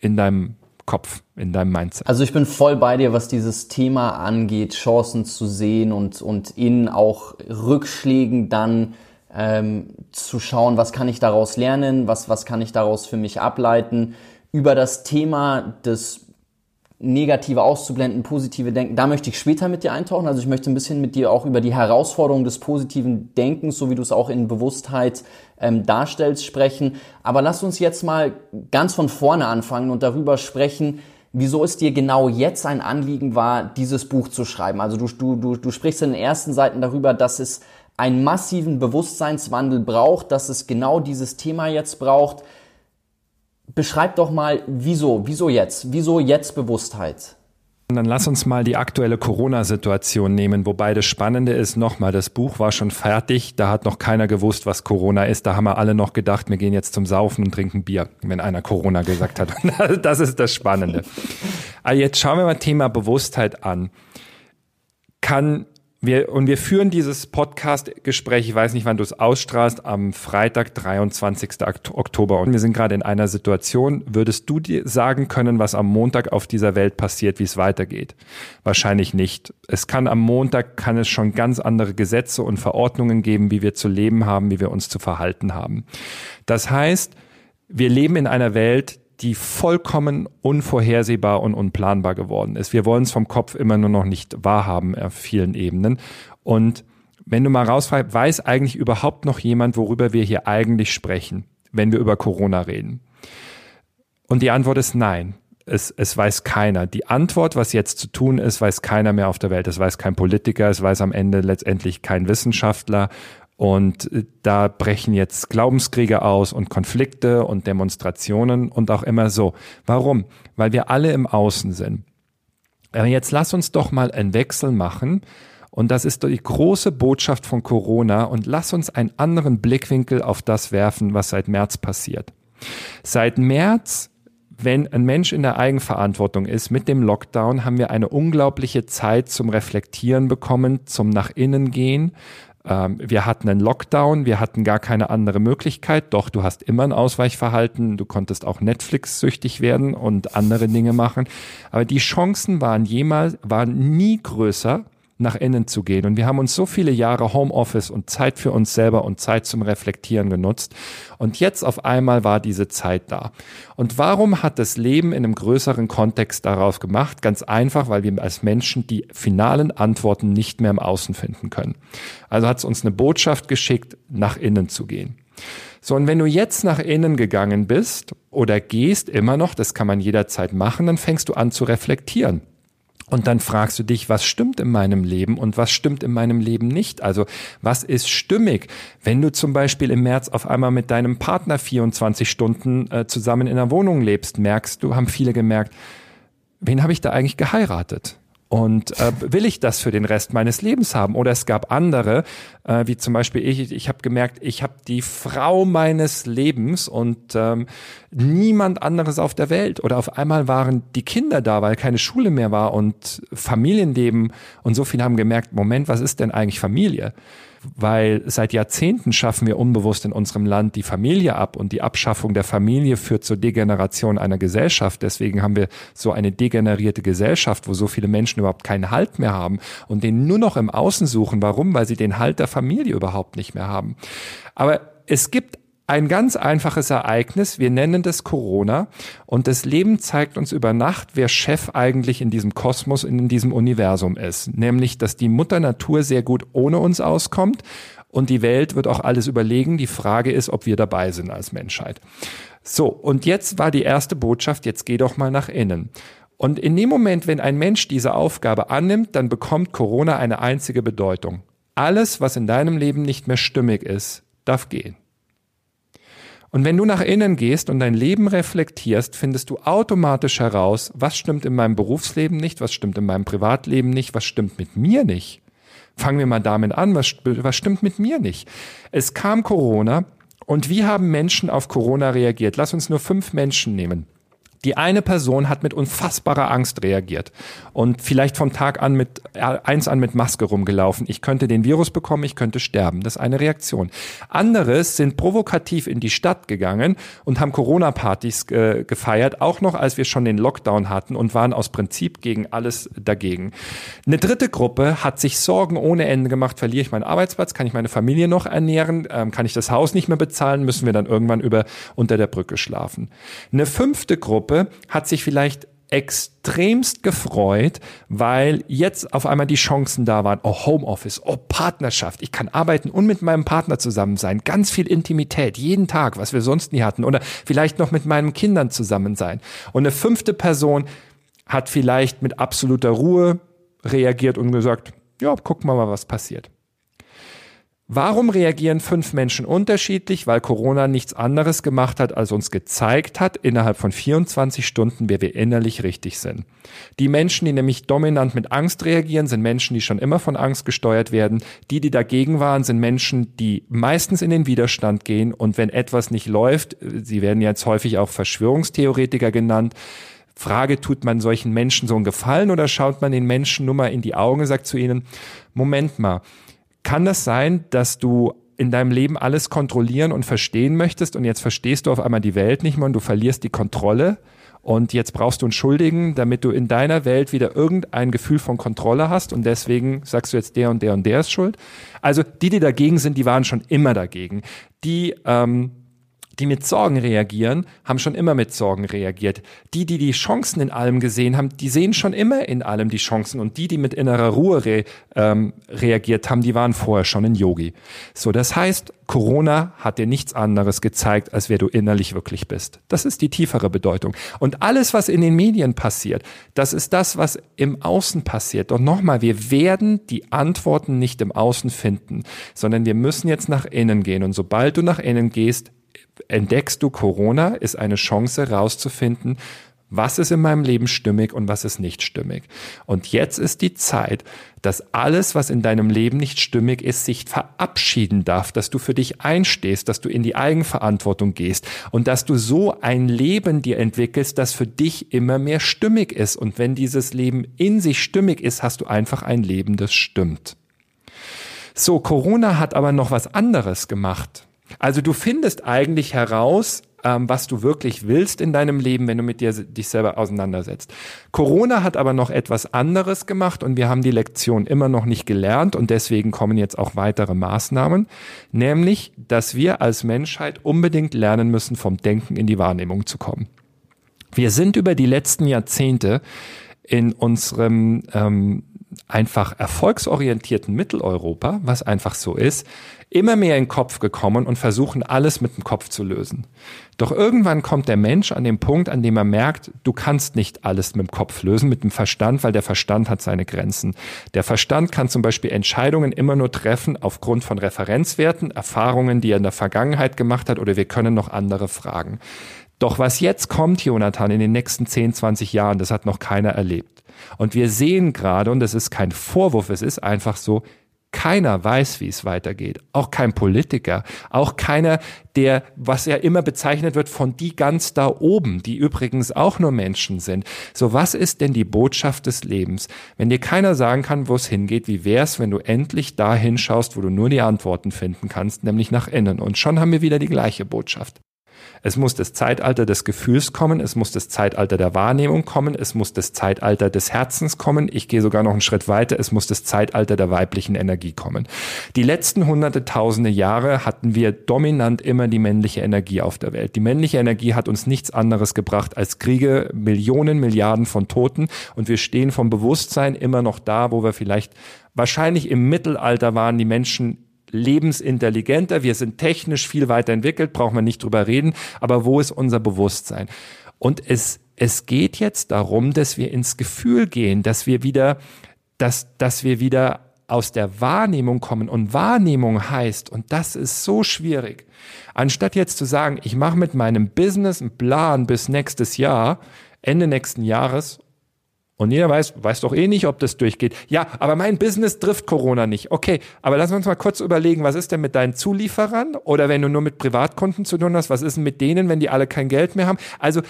in deinem Kopf, in deinem Mindset. Also ich bin voll bei dir, was dieses Thema angeht, Chancen zu sehen und, und in auch Rückschlägen dann ähm, zu schauen, was kann ich daraus lernen, was, was kann ich daraus für mich ableiten. Über das Thema des negative auszublenden, positive Denken. Da möchte ich später mit dir eintauchen. Also ich möchte ein bisschen mit dir auch über die Herausforderung des positiven Denkens, so wie du es auch in Bewusstheit ähm, darstellst, sprechen. Aber lass uns jetzt mal ganz von vorne anfangen und darüber sprechen, wieso es dir genau jetzt ein Anliegen war, dieses Buch zu schreiben. Also du, du, du, du sprichst in den ersten Seiten darüber, dass es einen massiven Bewusstseinswandel braucht, dass es genau dieses Thema jetzt braucht beschreib doch mal, wieso, wieso jetzt? Wieso jetzt Bewusstheit? Und dann lass uns mal die aktuelle Corona-Situation nehmen, wobei das Spannende ist, nochmal, das Buch war schon fertig, da hat noch keiner gewusst, was Corona ist. Da haben wir alle noch gedacht, wir gehen jetzt zum Saufen und trinken Bier, wenn einer Corona gesagt hat. das ist das Spannende. Aber jetzt schauen wir mal Thema Bewusstheit an. Kann wir, und wir führen dieses Podcast-Gespräch, ich weiß nicht, wann du es ausstrahlst, am Freitag, 23. Oktober. Und wir sind gerade in einer Situation, würdest du dir sagen können, was am Montag auf dieser Welt passiert, wie es weitergeht? Wahrscheinlich nicht. Es kann am Montag, kann es schon ganz andere Gesetze und Verordnungen geben, wie wir zu leben haben, wie wir uns zu verhalten haben. Das heißt, wir leben in einer Welt, die vollkommen unvorhersehbar und unplanbar geworden ist. Wir wollen es vom Kopf immer nur noch nicht wahrhaben auf vielen Ebenen. Und wenn du mal rausfragst, weiß eigentlich überhaupt noch jemand, worüber wir hier eigentlich sprechen, wenn wir über Corona reden? Und die Antwort ist nein. Es, es weiß keiner. Die Antwort, was jetzt zu tun ist, weiß keiner mehr auf der Welt. Es weiß kein Politiker, es weiß am Ende letztendlich kein Wissenschaftler und äh, da brechen jetzt Glaubenskriege aus und Konflikte und Demonstrationen und auch immer so. Warum? Weil wir alle im Außen sind. Jetzt lass uns doch mal einen Wechsel machen. Und das ist die große Botschaft von Corona. Und lass uns einen anderen Blickwinkel auf das werfen, was seit März passiert. Seit März wenn ein Mensch in der Eigenverantwortung ist mit dem Lockdown, haben wir eine unglaubliche Zeit zum Reflektieren bekommen, zum nach innen gehen, ähm, wir hatten einen Lockdown, wir hatten gar keine andere Möglichkeit. Doch, du hast immer ein Ausweichverhalten. Du konntest auch Netflix-süchtig werden und andere Dinge machen. Aber die Chancen waren jemals, waren nie größer, nach innen zu gehen. Und wir haben uns so viele Jahre Homeoffice und Zeit für uns selber und Zeit zum Reflektieren genutzt. Und jetzt auf einmal war diese Zeit da. Und warum hat das Leben in einem größeren Kontext daraus gemacht? Ganz einfach, weil wir als Menschen die finalen Antworten nicht mehr im Außen finden können. Also hat es uns eine Botschaft geschickt, nach innen zu gehen. So, und wenn du jetzt nach innen gegangen bist oder gehst immer noch, das kann man jederzeit machen, dann fängst du an zu reflektieren. Und dann fragst du dich, was stimmt in meinem Leben und was stimmt in meinem Leben nicht? Also was ist stimmig? Wenn du zum Beispiel im März auf einmal mit deinem Partner 24 Stunden äh, zusammen in einer Wohnung lebst, merkst du, haben viele gemerkt, wen habe ich da eigentlich geheiratet? Und äh, will ich das für den Rest meines Lebens haben? Oder es gab andere, äh, wie zum Beispiel ich, ich habe gemerkt, ich habe die Frau meines Lebens und ähm, niemand anderes auf der Welt. Oder auf einmal waren die Kinder da, weil keine Schule mehr war und Familienleben und so viele haben gemerkt, Moment, was ist denn eigentlich Familie? Weil seit Jahrzehnten schaffen wir unbewusst in unserem Land die Familie ab und die Abschaffung der Familie führt zur Degeneration einer Gesellschaft. Deswegen haben wir so eine degenerierte Gesellschaft, wo so viele Menschen überhaupt keinen Halt mehr haben und den nur noch im Außen suchen. Warum? Weil sie den Halt der Familie überhaupt nicht mehr haben. Aber es gibt ein ganz einfaches Ereignis. Wir nennen das Corona. Und das Leben zeigt uns über Nacht, wer Chef eigentlich in diesem Kosmos, in diesem Universum ist. Nämlich, dass die Mutter Natur sehr gut ohne uns auskommt. Und die Welt wird auch alles überlegen. Die Frage ist, ob wir dabei sind als Menschheit. So, und jetzt war die erste Botschaft, jetzt geh doch mal nach innen. Und in dem Moment, wenn ein Mensch diese Aufgabe annimmt, dann bekommt Corona eine einzige Bedeutung. Alles, was in deinem Leben nicht mehr stimmig ist, darf gehen. Und wenn du nach innen gehst und dein Leben reflektierst, findest du automatisch heraus, was stimmt in meinem Berufsleben nicht, was stimmt in meinem Privatleben nicht, was stimmt mit mir nicht. Fangen wir mal damit an, was, was stimmt mit mir nicht. Es kam Corona und wie haben Menschen auf Corona reagiert? Lass uns nur fünf Menschen nehmen. Die eine Person hat mit unfassbarer Angst reagiert und vielleicht vom Tag an mit äh, eins an mit Maske rumgelaufen. Ich könnte den Virus bekommen, ich könnte sterben. Das ist eine Reaktion. Andere sind provokativ in die Stadt gegangen und haben Corona-Partys äh, gefeiert, auch noch als wir schon den Lockdown hatten und waren aus Prinzip gegen alles dagegen. Eine dritte Gruppe hat sich Sorgen ohne Ende gemacht. Verliere ich meinen Arbeitsplatz? Kann ich meine Familie noch ernähren? Ähm, kann ich das Haus nicht mehr bezahlen? Müssen wir dann irgendwann über unter der Brücke schlafen? Eine fünfte Gruppe Gruppe hat sich vielleicht extremst gefreut, weil jetzt auf einmal die Chancen da waren. Oh, Homeoffice, oh, Partnerschaft. Ich kann arbeiten und mit meinem Partner zusammen sein. Ganz viel Intimität, jeden Tag, was wir sonst nie hatten. Oder vielleicht noch mit meinen Kindern zusammen sein. Und eine fünfte Person hat vielleicht mit absoluter Ruhe reagiert und gesagt, ja, guck mal, was passiert. Warum reagieren fünf Menschen unterschiedlich? Weil Corona nichts anderes gemacht hat, als uns gezeigt hat, innerhalb von 24 Stunden, wer wir innerlich richtig sind. Die Menschen, die nämlich dominant mit Angst reagieren, sind Menschen, die schon immer von Angst gesteuert werden. Die, die dagegen waren, sind Menschen, die meistens in den Widerstand gehen. Und wenn etwas nicht läuft, sie werden jetzt häufig auch Verschwörungstheoretiker genannt, Frage, tut man solchen Menschen so einen Gefallen oder schaut man den Menschen nur mal in die Augen und sagt zu ihnen, Moment mal, kann das sein, dass du in deinem Leben alles kontrollieren und verstehen möchtest und jetzt verstehst du auf einmal die Welt nicht mehr und du verlierst die Kontrolle und jetzt brauchst du einen Schuldigen, damit du in deiner Welt wieder irgendein Gefühl von Kontrolle hast und deswegen sagst du jetzt der und der und der ist schuld. Also die, die dagegen sind, die waren schon immer dagegen. Die ähm, die mit Sorgen reagieren, haben schon immer mit Sorgen reagiert. Die, die die Chancen in allem gesehen haben, die sehen schon immer in allem die Chancen. Und die, die mit innerer Ruhe re, ähm, reagiert haben, die waren vorher schon in Yogi. So, das heißt, Corona hat dir nichts anderes gezeigt, als wer du innerlich wirklich bist. Das ist die tiefere Bedeutung. Und alles, was in den Medien passiert, das ist das, was im Außen passiert. Und nochmal, wir werden die Antworten nicht im Außen finden, sondern wir müssen jetzt nach innen gehen. Und sobald du nach innen gehst, entdeckst du, Corona ist eine Chance rauszufinden, was ist in meinem Leben stimmig und was ist nicht stimmig. Und jetzt ist die Zeit, dass alles, was in deinem Leben nicht stimmig ist, sich verabschieden darf, dass du für dich einstehst, dass du in die Eigenverantwortung gehst und dass du so ein Leben dir entwickelst, das für dich immer mehr stimmig ist. Und wenn dieses Leben in sich stimmig ist, hast du einfach ein Leben, das stimmt. So, Corona hat aber noch was anderes gemacht. Also du findest eigentlich heraus, ähm, was du wirklich willst in deinem Leben, wenn du mit dir dich selber auseinandersetzt. Corona hat aber noch etwas anderes gemacht und wir haben die Lektion immer noch nicht gelernt und deswegen kommen jetzt auch weitere Maßnahmen, nämlich, dass wir als Menschheit unbedingt lernen müssen, vom Denken in die Wahrnehmung zu kommen. Wir sind über die letzten Jahrzehnte in unserem ähm, einfach erfolgsorientierten Mitteleuropa, was einfach so ist, immer mehr in den Kopf gekommen und versuchen alles mit dem Kopf zu lösen. Doch irgendwann kommt der Mensch an den Punkt, an dem er merkt, du kannst nicht alles mit dem Kopf lösen, mit dem Verstand, weil der Verstand hat seine Grenzen. Der Verstand kann zum Beispiel Entscheidungen immer nur treffen aufgrund von Referenzwerten, Erfahrungen, die er in der Vergangenheit gemacht hat oder wir können noch andere fragen. Doch was jetzt kommt, Jonathan, in den nächsten 10, 20 Jahren, das hat noch keiner erlebt. Und wir sehen gerade, und das ist kein Vorwurf, es ist einfach so, keiner weiß, wie es weitergeht. Auch kein Politiker. Auch keiner, der, was ja immer bezeichnet wird, von die ganz da oben, die übrigens auch nur Menschen sind. So, was ist denn die Botschaft des Lebens? Wenn dir keiner sagen kann, wo es hingeht, wie wär's, wenn du endlich da hinschaust, wo du nur die Antworten finden kannst, nämlich nach innen? Und schon haben wir wieder die gleiche Botschaft. Es muss das Zeitalter des Gefühls kommen, es muss das Zeitalter der Wahrnehmung kommen, es muss das Zeitalter des Herzens kommen. Ich gehe sogar noch einen Schritt weiter, es muss das Zeitalter der weiblichen Energie kommen. Die letzten hunderte, tausende Jahre hatten wir dominant immer die männliche Energie auf der Welt. Die männliche Energie hat uns nichts anderes gebracht als Kriege, Millionen, Milliarden von Toten und wir stehen vom Bewusstsein immer noch da, wo wir vielleicht wahrscheinlich im Mittelalter waren die Menschen lebensintelligenter, wir sind technisch viel weiterentwickelt, brauchen wir nicht drüber reden, aber wo ist unser Bewusstsein? Und es, es geht jetzt darum, dass wir ins Gefühl gehen, dass wir wieder, dass, dass wir wieder aus der Wahrnehmung kommen. Und Wahrnehmung heißt, und das ist so schwierig, anstatt jetzt zu sagen, ich mache mit meinem Business einen Plan bis nächstes Jahr, Ende nächsten Jahres und jeder weiß, weiß doch eh nicht, ob das durchgeht. Ja, aber mein Business trifft Corona nicht. Okay, aber lass uns mal kurz überlegen, was ist denn mit deinen Zulieferern? Oder wenn du nur mit Privatkunden zu tun hast, was ist denn mit denen, wenn die alle kein Geld mehr haben? Also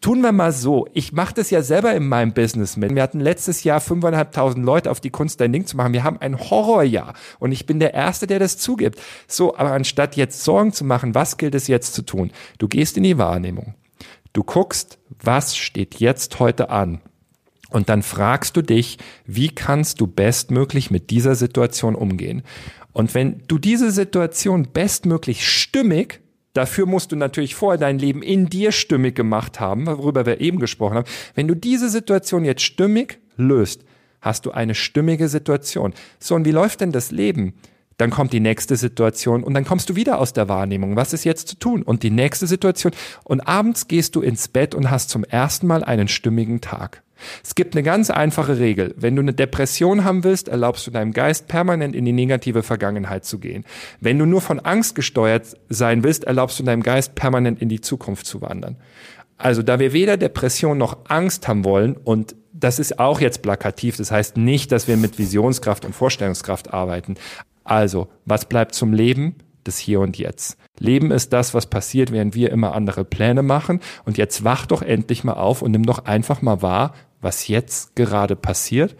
tun wir mal so. Ich mache das ja selber in meinem Business mit. Wir hatten letztes Jahr fünfeinhalbtausend Leute auf die Kunst, dein Ding zu machen. Wir haben ein Horrorjahr. Und ich bin der Erste, der das zugibt. So, aber anstatt jetzt Sorgen zu machen, was gilt es jetzt zu tun? Du gehst in die Wahrnehmung. Du guckst, was steht jetzt heute an? Und dann fragst du dich, wie kannst du bestmöglich mit dieser Situation umgehen? Und wenn du diese Situation bestmöglich stimmig, dafür musst du natürlich vorher dein Leben in dir stimmig gemacht haben, worüber wir eben gesprochen haben. Wenn du diese Situation jetzt stimmig löst, hast du eine stimmige Situation. So, und wie läuft denn das Leben? Dann kommt die nächste Situation und dann kommst du wieder aus der Wahrnehmung. Was ist jetzt zu tun? Und die nächste Situation. Und abends gehst du ins Bett und hast zum ersten Mal einen stimmigen Tag. Es gibt eine ganz einfache Regel. Wenn du eine Depression haben willst, erlaubst du deinem Geist permanent in die negative Vergangenheit zu gehen. Wenn du nur von Angst gesteuert sein willst, erlaubst du deinem Geist permanent in die Zukunft zu wandern. Also da wir weder Depression noch Angst haben wollen und das ist auch jetzt plakativ, das heißt nicht, dass wir mit Visionskraft und Vorstellungskraft arbeiten. Also, was bleibt zum Leben? Das Hier und Jetzt. Leben ist das, was passiert, während wir immer andere Pläne machen. Und jetzt wach doch endlich mal auf und nimm doch einfach mal wahr, was jetzt gerade passiert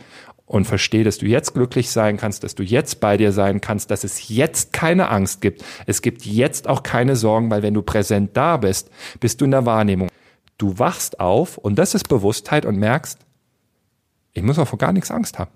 und versteh, dass du jetzt glücklich sein kannst, dass du jetzt bei dir sein kannst, dass es jetzt keine Angst gibt. Es gibt jetzt auch keine Sorgen, weil wenn du präsent da bist, bist du in der Wahrnehmung. Du wachst auf und das ist Bewusstheit und merkst, ich muss auch vor gar nichts Angst haben.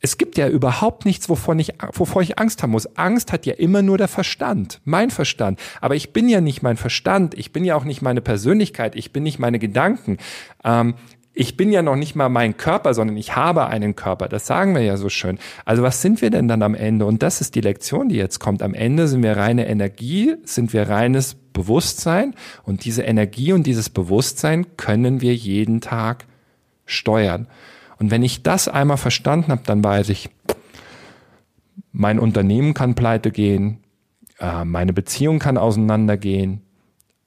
Es gibt ja überhaupt nichts, wovon ich, wovor ich Angst haben muss. Angst hat ja immer nur der Verstand, mein Verstand. Aber ich bin ja nicht mein Verstand, ich bin ja auch nicht meine Persönlichkeit, ich bin nicht meine Gedanken. Ähm, ich bin ja noch nicht mal mein Körper, sondern ich habe einen Körper. Das sagen wir ja so schön. Also was sind wir denn dann am Ende? Und das ist die Lektion, die jetzt kommt. Am Ende sind wir reine Energie, sind wir reines Bewusstsein. Und diese Energie und dieses Bewusstsein können wir jeden Tag steuern. Und wenn ich das einmal verstanden habe, dann weiß ich, mein Unternehmen kann pleite gehen, äh, meine Beziehung kann auseinandergehen,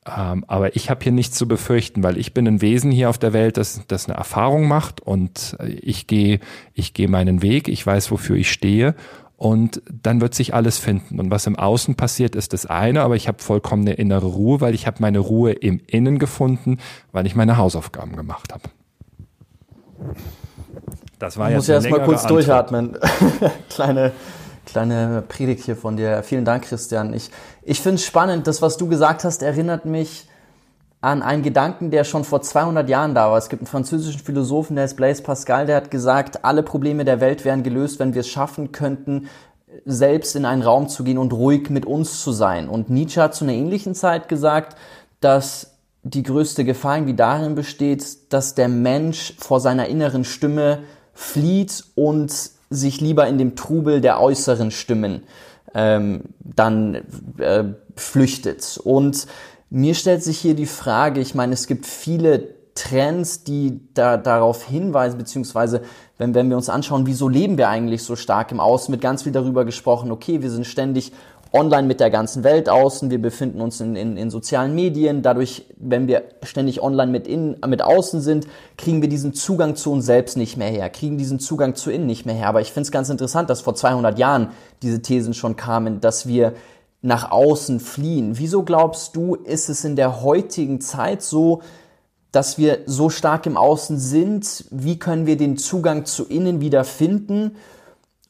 ähm, aber ich habe hier nichts zu befürchten, weil ich bin ein Wesen hier auf der Welt, das, das eine Erfahrung macht und äh, ich gehe ich gehe meinen Weg, ich weiß, wofür ich stehe und dann wird sich alles finden. Und was im Außen passiert, ist das eine, aber ich habe vollkommene innere Ruhe, weil ich habe meine Ruhe im Innen gefunden, weil ich meine Hausaufgaben gemacht habe. Das war ich jetzt muss erst mal kurz Antwort. durchatmen. Kleine kleine Predigt hier von dir. Vielen Dank, Christian. Ich, ich finde es spannend, das, was du gesagt hast, erinnert mich an einen Gedanken, der schon vor 200 Jahren da war. Es gibt einen französischen Philosophen, der ist Blaise Pascal, der hat gesagt, alle Probleme der Welt wären gelöst, wenn wir es schaffen könnten, selbst in einen Raum zu gehen und ruhig mit uns zu sein. Und Nietzsche hat zu einer ähnlichen Zeit gesagt, dass die größte Gefahr irgendwie darin besteht, dass der Mensch vor seiner inneren Stimme flieht und sich lieber in dem Trubel der äußeren Stimmen ähm, dann äh, flüchtet. Und mir stellt sich hier die Frage, ich meine, es gibt viele Trends, die da, darauf hinweisen, beziehungsweise wenn, wenn wir uns anschauen, wieso leben wir eigentlich so stark im Außen, mit ganz viel darüber gesprochen, okay, wir sind ständig online mit der ganzen Welt außen, wir befinden uns in, in, in sozialen Medien. Dadurch, wenn wir ständig online mit, innen, mit außen sind, kriegen wir diesen Zugang zu uns selbst nicht mehr her, kriegen diesen Zugang zu innen nicht mehr her. Aber ich finde es ganz interessant, dass vor 200 Jahren diese Thesen schon kamen, dass wir nach außen fliehen. Wieso glaubst du, ist es in der heutigen Zeit so, dass wir so stark im Außen sind? Wie können wir den Zugang zu innen wieder finden?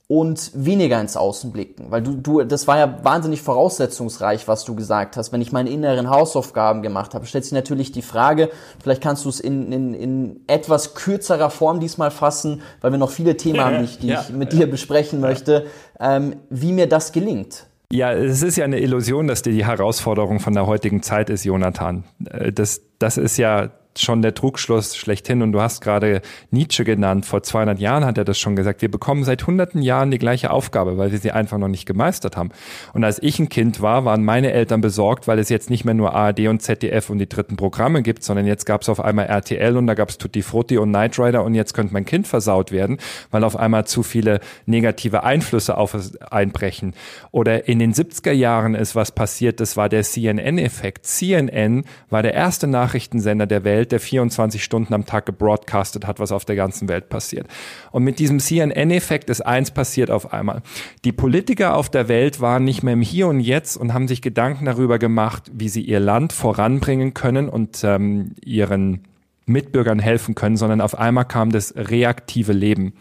Und weniger ins Außen blicken. Weil du, du, das war ja wahnsinnig voraussetzungsreich, was du gesagt hast. Wenn ich meine inneren Hausaufgaben gemacht habe, stellt sich natürlich die Frage, vielleicht kannst du es in, in, in etwas kürzerer Form diesmal fassen, weil wir noch viele Themen haben, die ich, die ja, ich mit ja. dir besprechen möchte, ähm, wie mir das gelingt. Ja, es ist ja eine Illusion, dass dir die Herausforderung von der heutigen Zeit ist, Jonathan. Äh, das, das ist ja schon der Trugschluss schlechthin. Und du hast gerade Nietzsche genannt. Vor 200 Jahren hat er das schon gesagt. Wir bekommen seit hunderten Jahren die gleiche Aufgabe, weil wir sie einfach noch nicht gemeistert haben. Und als ich ein Kind war, waren meine Eltern besorgt, weil es jetzt nicht mehr nur ARD und ZDF und die dritten Programme gibt, sondern jetzt gab es auf einmal RTL und da gab es Tutti Frutti und Knight Rider und jetzt könnte mein Kind versaut werden, weil auf einmal zu viele negative Einflüsse auf es einbrechen. Oder in den 70er Jahren ist was passiert, das war der CNN-Effekt. CNN war der erste Nachrichtensender der Welt, Welt, der 24 Stunden am Tag gebroadcastet hat, was auf der ganzen Welt passiert. Und mit diesem CNN-Effekt ist eins passiert auf einmal. Die Politiker auf der Welt waren nicht mehr im Hier und Jetzt und haben sich Gedanken darüber gemacht, wie sie ihr Land voranbringen können und ähm, ihren Mitbürgern helfen können, sondern auf einmal kam das reaktive Leben.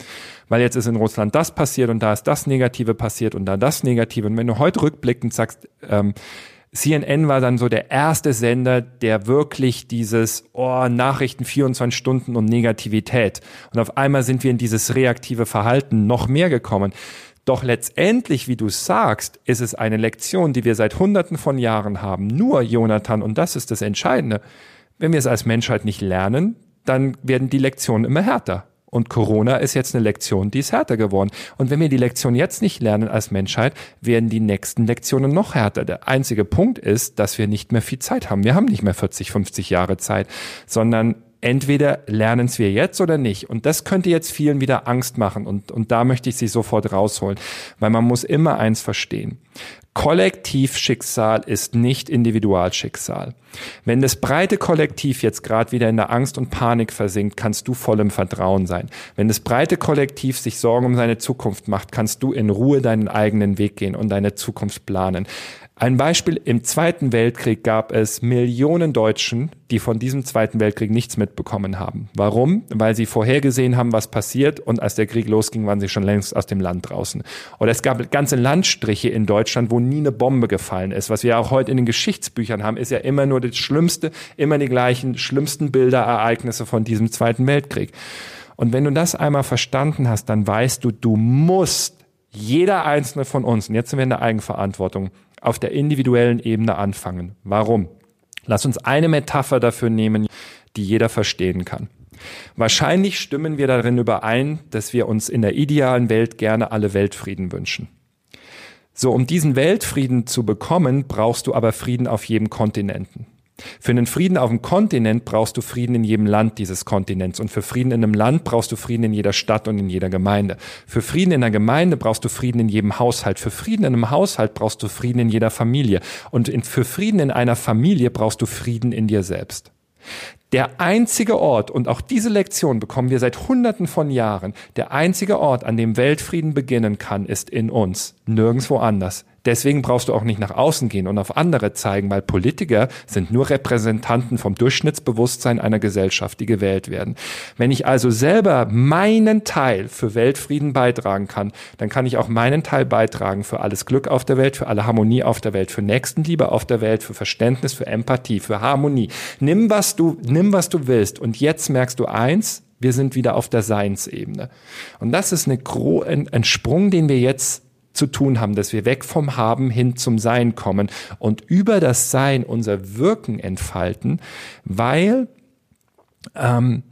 Weil jetzt ist in Russland das passiert und da ist das Negative passiert und da das Negative. Und wenn du heute rückblickend sagst, ähm, CNN war dann so der erste Sender, der wirklich dieses oh, Nachrichten 24 Stunden und Negativität. Und auf einmal sind wir in dieses reaktive Verhalten noch mehr gekommen. Doch letztendlich, wie du sagst, ist es eine Lektion, die wir seit Hunderten von Jahren haben. Nur, Jonathan, und das ist das Entscheidende, wenn wir es als Menschheit nicht lernen, dann werden die Lektionen immer härter. Und Corona ist jetzt eine Lektion, die ist härter geworden. Und wenn wir die Lektion jetzt nicht lernen als Menschheit, werden die nächsten Lektionen noch härter. Der einzige Punkt ist, dass wir nicht mehr viel Zeit haben. Wir haben nicht mehr 40, 50 Jahre Zeit, sondern entweder lernen es wir jetzt oder nicht. Und das könnte jetzt vielen wieder Angst machen. Und, und da möchte ich sie sofort rausholen, weil man muss immer eins verstehen. Kollektivschicksal ist nicht Individualschicksal. Wenn das breite Kollektiv jetzt gerade wieder in der Angst und Panik versinkt, kannst du voll im Vertrauen sein. Wenn das breite Kollektiv sich Sorgen um seine Zukunft macht, kannst du in Ruhe deinen eigenen Weg gehen und deine Zukunft planen. Ein Beispiel, im Zweiten Weltkrieg gab es Millionen Deutschen, die von diesem Zweiten Weltkrieg nichts mitbekommen haben. Warum? Weil sie vorhergesehen haben, was passiert und als der Krieg losging, waren sie schon längst aus dem Land draußen. Oder es gab ganze Landstriche in Deutschland, wo nie eine Bombe gefallen ist. Was wir auch heute in den Geschichtsbüchern haben, ist ja immer nur das Schlimmste, immer die gleichen schlimmsten Bilder, Ereignisse von diesem Zweiten Weltkrieg. Und wenn du das einmal verstanden hast, dann weißt du, du musst jeder einzelne von uns, und jetzt sind wir in der Eigenverantwortung, auf der individuellen Ebene anfangen. Warum? Lass uns eine Metapher dafür nehmen, die jeder verstehen kann. Wahrscheinlich stimmen wir darin überein, dass wir uns in der idealen Welt gerne alle Weltfrieden wünschen. So, um diesen Weltfrieden zu bekommen, brauchst du aber Frieden auf jedem Kontinenten. Für einen Frieden auf dem Kontinent brauchst du Frieden in jedem Land dieses Kontinents. Und für Frieden in einem Land brauchst du Frieden in jeder Stadt und in jeder Gemeinde. Für Frieden in einer Gemeinde brauchst du Frieden in jedem Haushalt. Für Frieden in einem Haushalt brauchst du Frieden in jeder Familie. Und für Frieden in einer Familie brauchst du Frieden in dir selbst. Der einzige Ort, und auch diese Lektion bekommen wir seit Hunderten von Jahren, der einzige Ort, an dem Weltfrieden beginnen kann, ist in uns, nirgendwo anders. Deswegen brauchst du auch nicht nach außen gehen und auf andere zeigen, weil Politiker sind nur Repräsentanten vom Durchschnittsbewusstsein einer Gesellschaft, die gewählt werden. Wenn ich also selber meinen Teil für Weltfrieden beitragen kann, dann kann ich auch meinen Teil beitragen für alles Glück auf der Welt, für alle Harmonie auf der Welt, für Nächstenliebe auf der Welt, für Verständnis, für Empathie, für Harmonie. Nimm was du, nimm was du willst. Und jetzt merkst du eins, wir sind wieder auf der Seinsebene. Und das ist eine, ein, ein Sprung, den wir jetzt zu tun haben, dass wir weg vom Haben hin zum Sein kommen und über das Sein unser Wirken entfalten, weil ähm,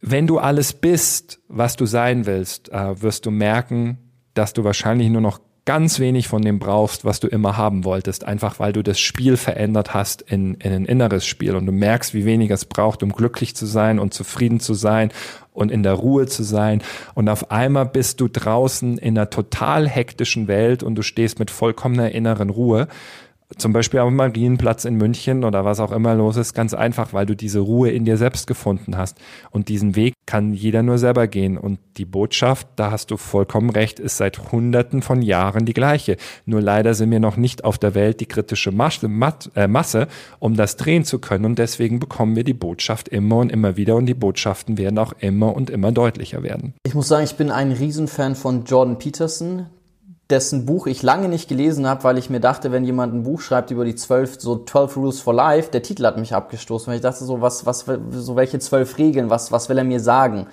wenn du alles bist, was du sein willst, äh, wirst du merken, dass du wahrscheinlich nur noch ganz wenig von dem brauchst, was du immer haben wolltest, einfach weil du das Spiel verändert hast in, in ein inneres Spiel und du merkst, wie wenig es braucht, um glücklich zu sein und zufrieden zu sein und in der Ruhe zu sein. Und auf einmal bist du draußen in einer total hektischen Welt und du stehst mit vollkommener inneren Ruhe. Zum Beispiel am Marienplatz in München oder was auch immer los ist, ganz einfach, weil du diese Ruhe in dir selbst gefunden hast. Und diesen Weg kann jeder nur selber gehen. Und die Botschaft, da hast du vollkommen recht, ist seit Hunderten von Jahren die gleiche. Nur leider sind wir noch nicht auf der Welt die kritische äh, Masse, um das drehen zu können. Und deswegen bekommen wir die Botschaft immer und immer wieder. Und die Botschaften werden auch immer und immer deutlicher werden. Ich muss sagen, ich bin ein Riesenfan von Jordan Peterson dessen Buch ich lange nicht gelesen habe, weil ich mir dachte, wenn jemand ein Buch schreibt über die zwölf, so 12 Rules for Life, der Titel hat mich abgestoßen, weil ich dachte so, was, was, so welche zwölf Regeln, was, was will er mir sagen?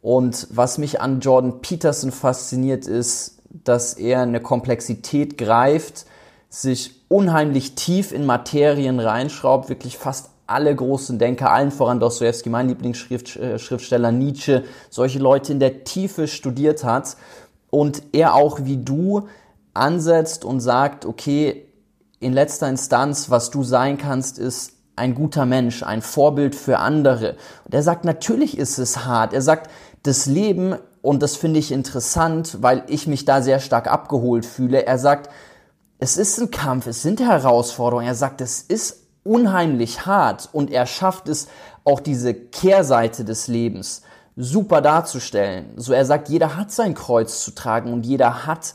Und was mich an Jordan Peterson fasziniert ist, dass er eine Komplexität greift, sich unheimlich tief in Materien reinschraubt, wirklich fast alle großen Denker, allen voran Dostoevsky, mein Lieblingsschriftsteller Nietzsche, solche Leute in der Tiefe studiert hat und er auch wie du ansetzt und sagt, okay, in letzter Instanz, was du sein kannst, ist ein guter Mensch, ein Vorbild für andere. Und er sagt, natürlich ist es hart. Er sagt, das Leben, und das finde ich interessant, weil ich mich da sehr stark abgeholt fühle, er sagt, es ist ein Kampf, es sind Herausforderungen. Er sagt, es ist unheimlich hart und er schafft es auch diese Kehrseite des Lebens super darzustellen. So er sagt, jeder hat sein Kreuz zu tragen und jeder hat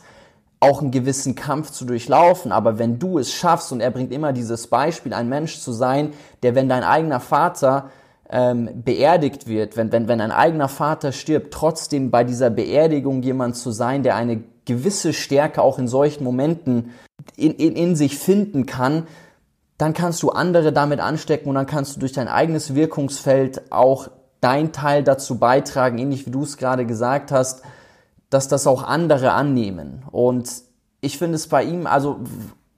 auch einen gewissen Kampf zu durchlaufen. Aber wenn du es schaffst, und er bringt immer dieses Beispiel, ein Mensch zu sein, der, wenn dein eigener Vater ähm, beerdigt wird, wenn, wenn, wenn ein eigener Vater stirbt, trotzdem bei dieser Beerdigung jemand zu sein, der eine gewisse Stärke auch in solchen Momenten in, in, in sich finden kann, dann kannst du andere damit anstecken und dann kannst du durch dein eigenes Wirkungsfeld auch dein Teil dazu beitragen, ähnlich wie du es gerade gesagt hast, dass das auch andere annehmen. Und ich finde es bei ihm, also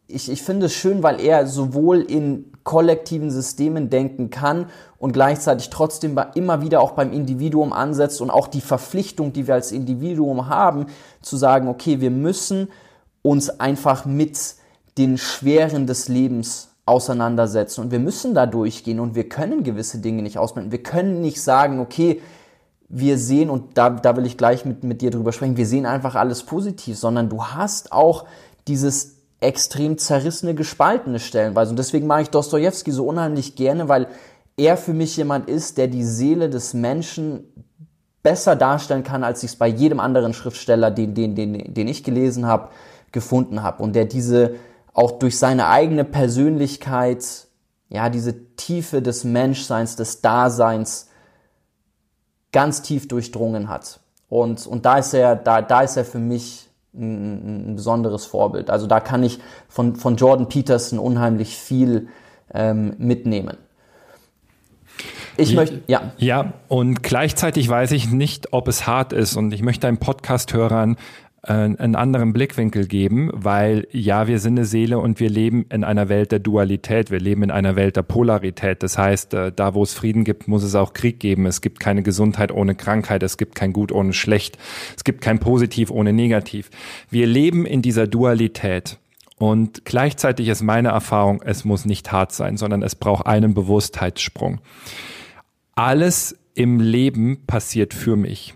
ich, ich finde es schön, weil er sowohl in kollektiven Systemen denken kann und gleichzeitig trotzdem immer wieder auch beim Individuum ansetzt und auch die Verpflichtung, die wir als Individuum haben, zu sagen, okay, wir müssen uns einfach mit den Schweren des Lebens auseinandersetzen und wir müssen da durchgehen und wir können gewisse Dinge nicht ausblenden. Wir können nicht sagen, okay, wir sehen, und da, da will ich gleich mit, mit dir drüber sprechen, wir sehen einfach alles positiv, sondern du hast auch dieses extrem zerrissene, gespaltene Stellenweise. Und deswegen mag ich Dostoevsky so unheimlich gerne, weil er für mich jemand ist, der die Seele des Menschen besser darstellen kann, als ich es bei jedem anderen Schriftsteller, den, den, den, den ich gelesen habe, gefunden habe. Und der diese auch durch seine eigene Persönlichkeit, ja, diese Tiefe des Menschseins, des Daseins ganz tief durchdrungen hat. Und, und da ist er, da, da ist er für mich ein, ein besonderes Vorbild. Also da kann ich von, von Jordan Peterson unheimlich viel ähm, mitnehmen. Ich möchte, ja. Ja, und gleichzeitig weiß ich nicht, ob es hart ist. Und ich möchte einem Podcast-Hörern einen anderen Blickwinkel geben, weil ja, wir sind eine Seele und wir leben in einer Welt der Dualität, wir leben in einer Welt der Polarität. Das heißt, äh, da wo es Frieden gibt, muss es auch Krieg geben. Es gibt keine Gesundheit ohne Krankheit, es gibt kein Gut ohne Schlecht, es gibt kein Positiv ohne Negativ. Wir leben in dieser Dualität. Und gleichzeitig ist meine Erfahrung, es muss nicht hart sein, sondern es braucht einen Bewusstheitssprung. Alles im Leben passiert für mich.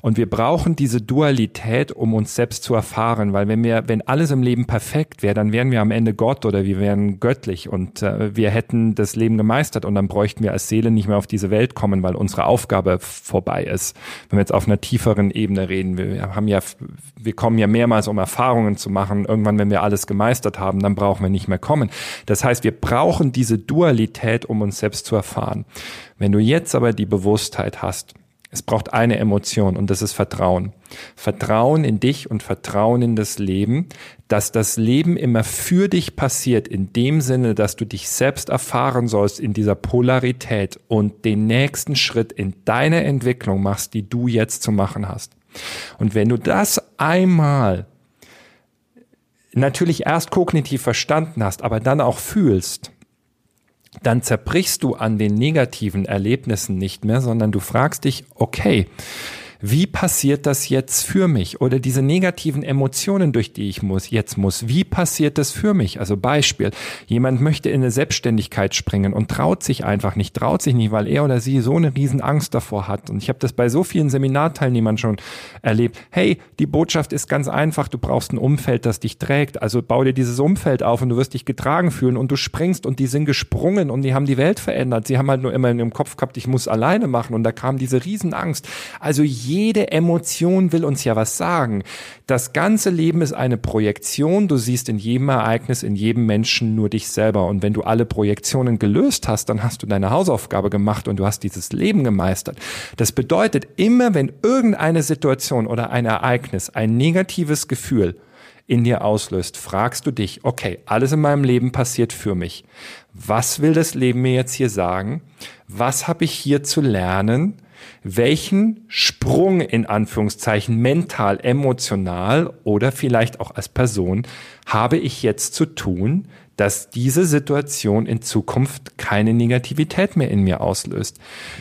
Und wir brauchen diese Dualität, um uns selbst zu erfahren, weil wenn wir, wenn alles im Leben perfekt wäre, dann wären wir am Ende Gott oder wir wären göttlich und äh, wir hätten das Leben gemeistert und dann bräuchten wir als Seele nicht mehr auf diese Welt kommen, weil unsere Aufgabe vorbei ist. Wenn wir jetzt auf einer tieferen Ebene reden, wir haben ja, wir kommen ja mehrmals, um Erfahrungen zu machen. Irgendwann, wenn wir alles gemeistert haben, dann brauchen wir nicht mehr kommen. Das heißt, wir brauchen diese Dualität, um uns selbst zu erfahren. Wenn du jetzt aber die Bewusstheit hast, es braucht eine Emotion und das ist Vertrauen. Vertrauen in dich und Vertrauen in das Leben, dass das Leben immer für dich passiert, in dem Sinne, dass du dich selbst erfahren sollst in dieser Polarität und den nächsten Schritt in deine Entwicklung machst, die du jetzt zu machen hast. Und wenn du das einmal natürlich erst kognitiv verstanden hast, aber dann auch fühlst, dann zerbrichst du an den negativen Erlebnissen nicht mehr, sondern du fragst dich, okay, wie passiert das jetzt für mich? Oder diese negativen Emotionen, durch die ich muss, jetzt muss, wie passiert das für mich? Also Beispiel, jemand möchte in eine Selbstständigkeit springen und traut sich einfach nicht, traut sich nicht, weil er oder sie so eine riesen Angst davor hat. Und ich habe das bei so vielen Seminarteilnehmern schon erlebt. Hey, die Botschaft ist ganz einfach, du brauchst ein Umfeld, das dich trägt. Also bau dir dieses Umfeld auf und du wirst dich getragen fühlen und du springst und die sind gesprungen und die haben die Welt verändert. Sie haben halt nur immer in ihrem Kopf gehabt, ich muss alleine machen und da kam diese Riesenangst. Also jede Emotion will uns ja was sagen. Das ganze Leben ist eine Projektion. Du siehst in jedem Ereignis, in jedem Menschen nur dich selber. Und wenn du alle Projektionen gelöst hast, dann hast du deine Hausaufgabe gemacht und du hast dieses Leben gemeistert. Das bedeutet, immer wenn irgendeine Situation oder ein Ereignis ein negatives Gefühl in dir auslöst, fragst du dich, okay, alles in meinem Leben passiert für mich. Was will das Leben mir jetzt hier sagen? Was habe ich hier zu lernen? Welchen Sprung in Anführungszeichen mental, emotional oder vielleicht auch als Person habe ich jetzt zu tun, dass diese Situation in Zukunft keine Negativität mehr in mir auslöst.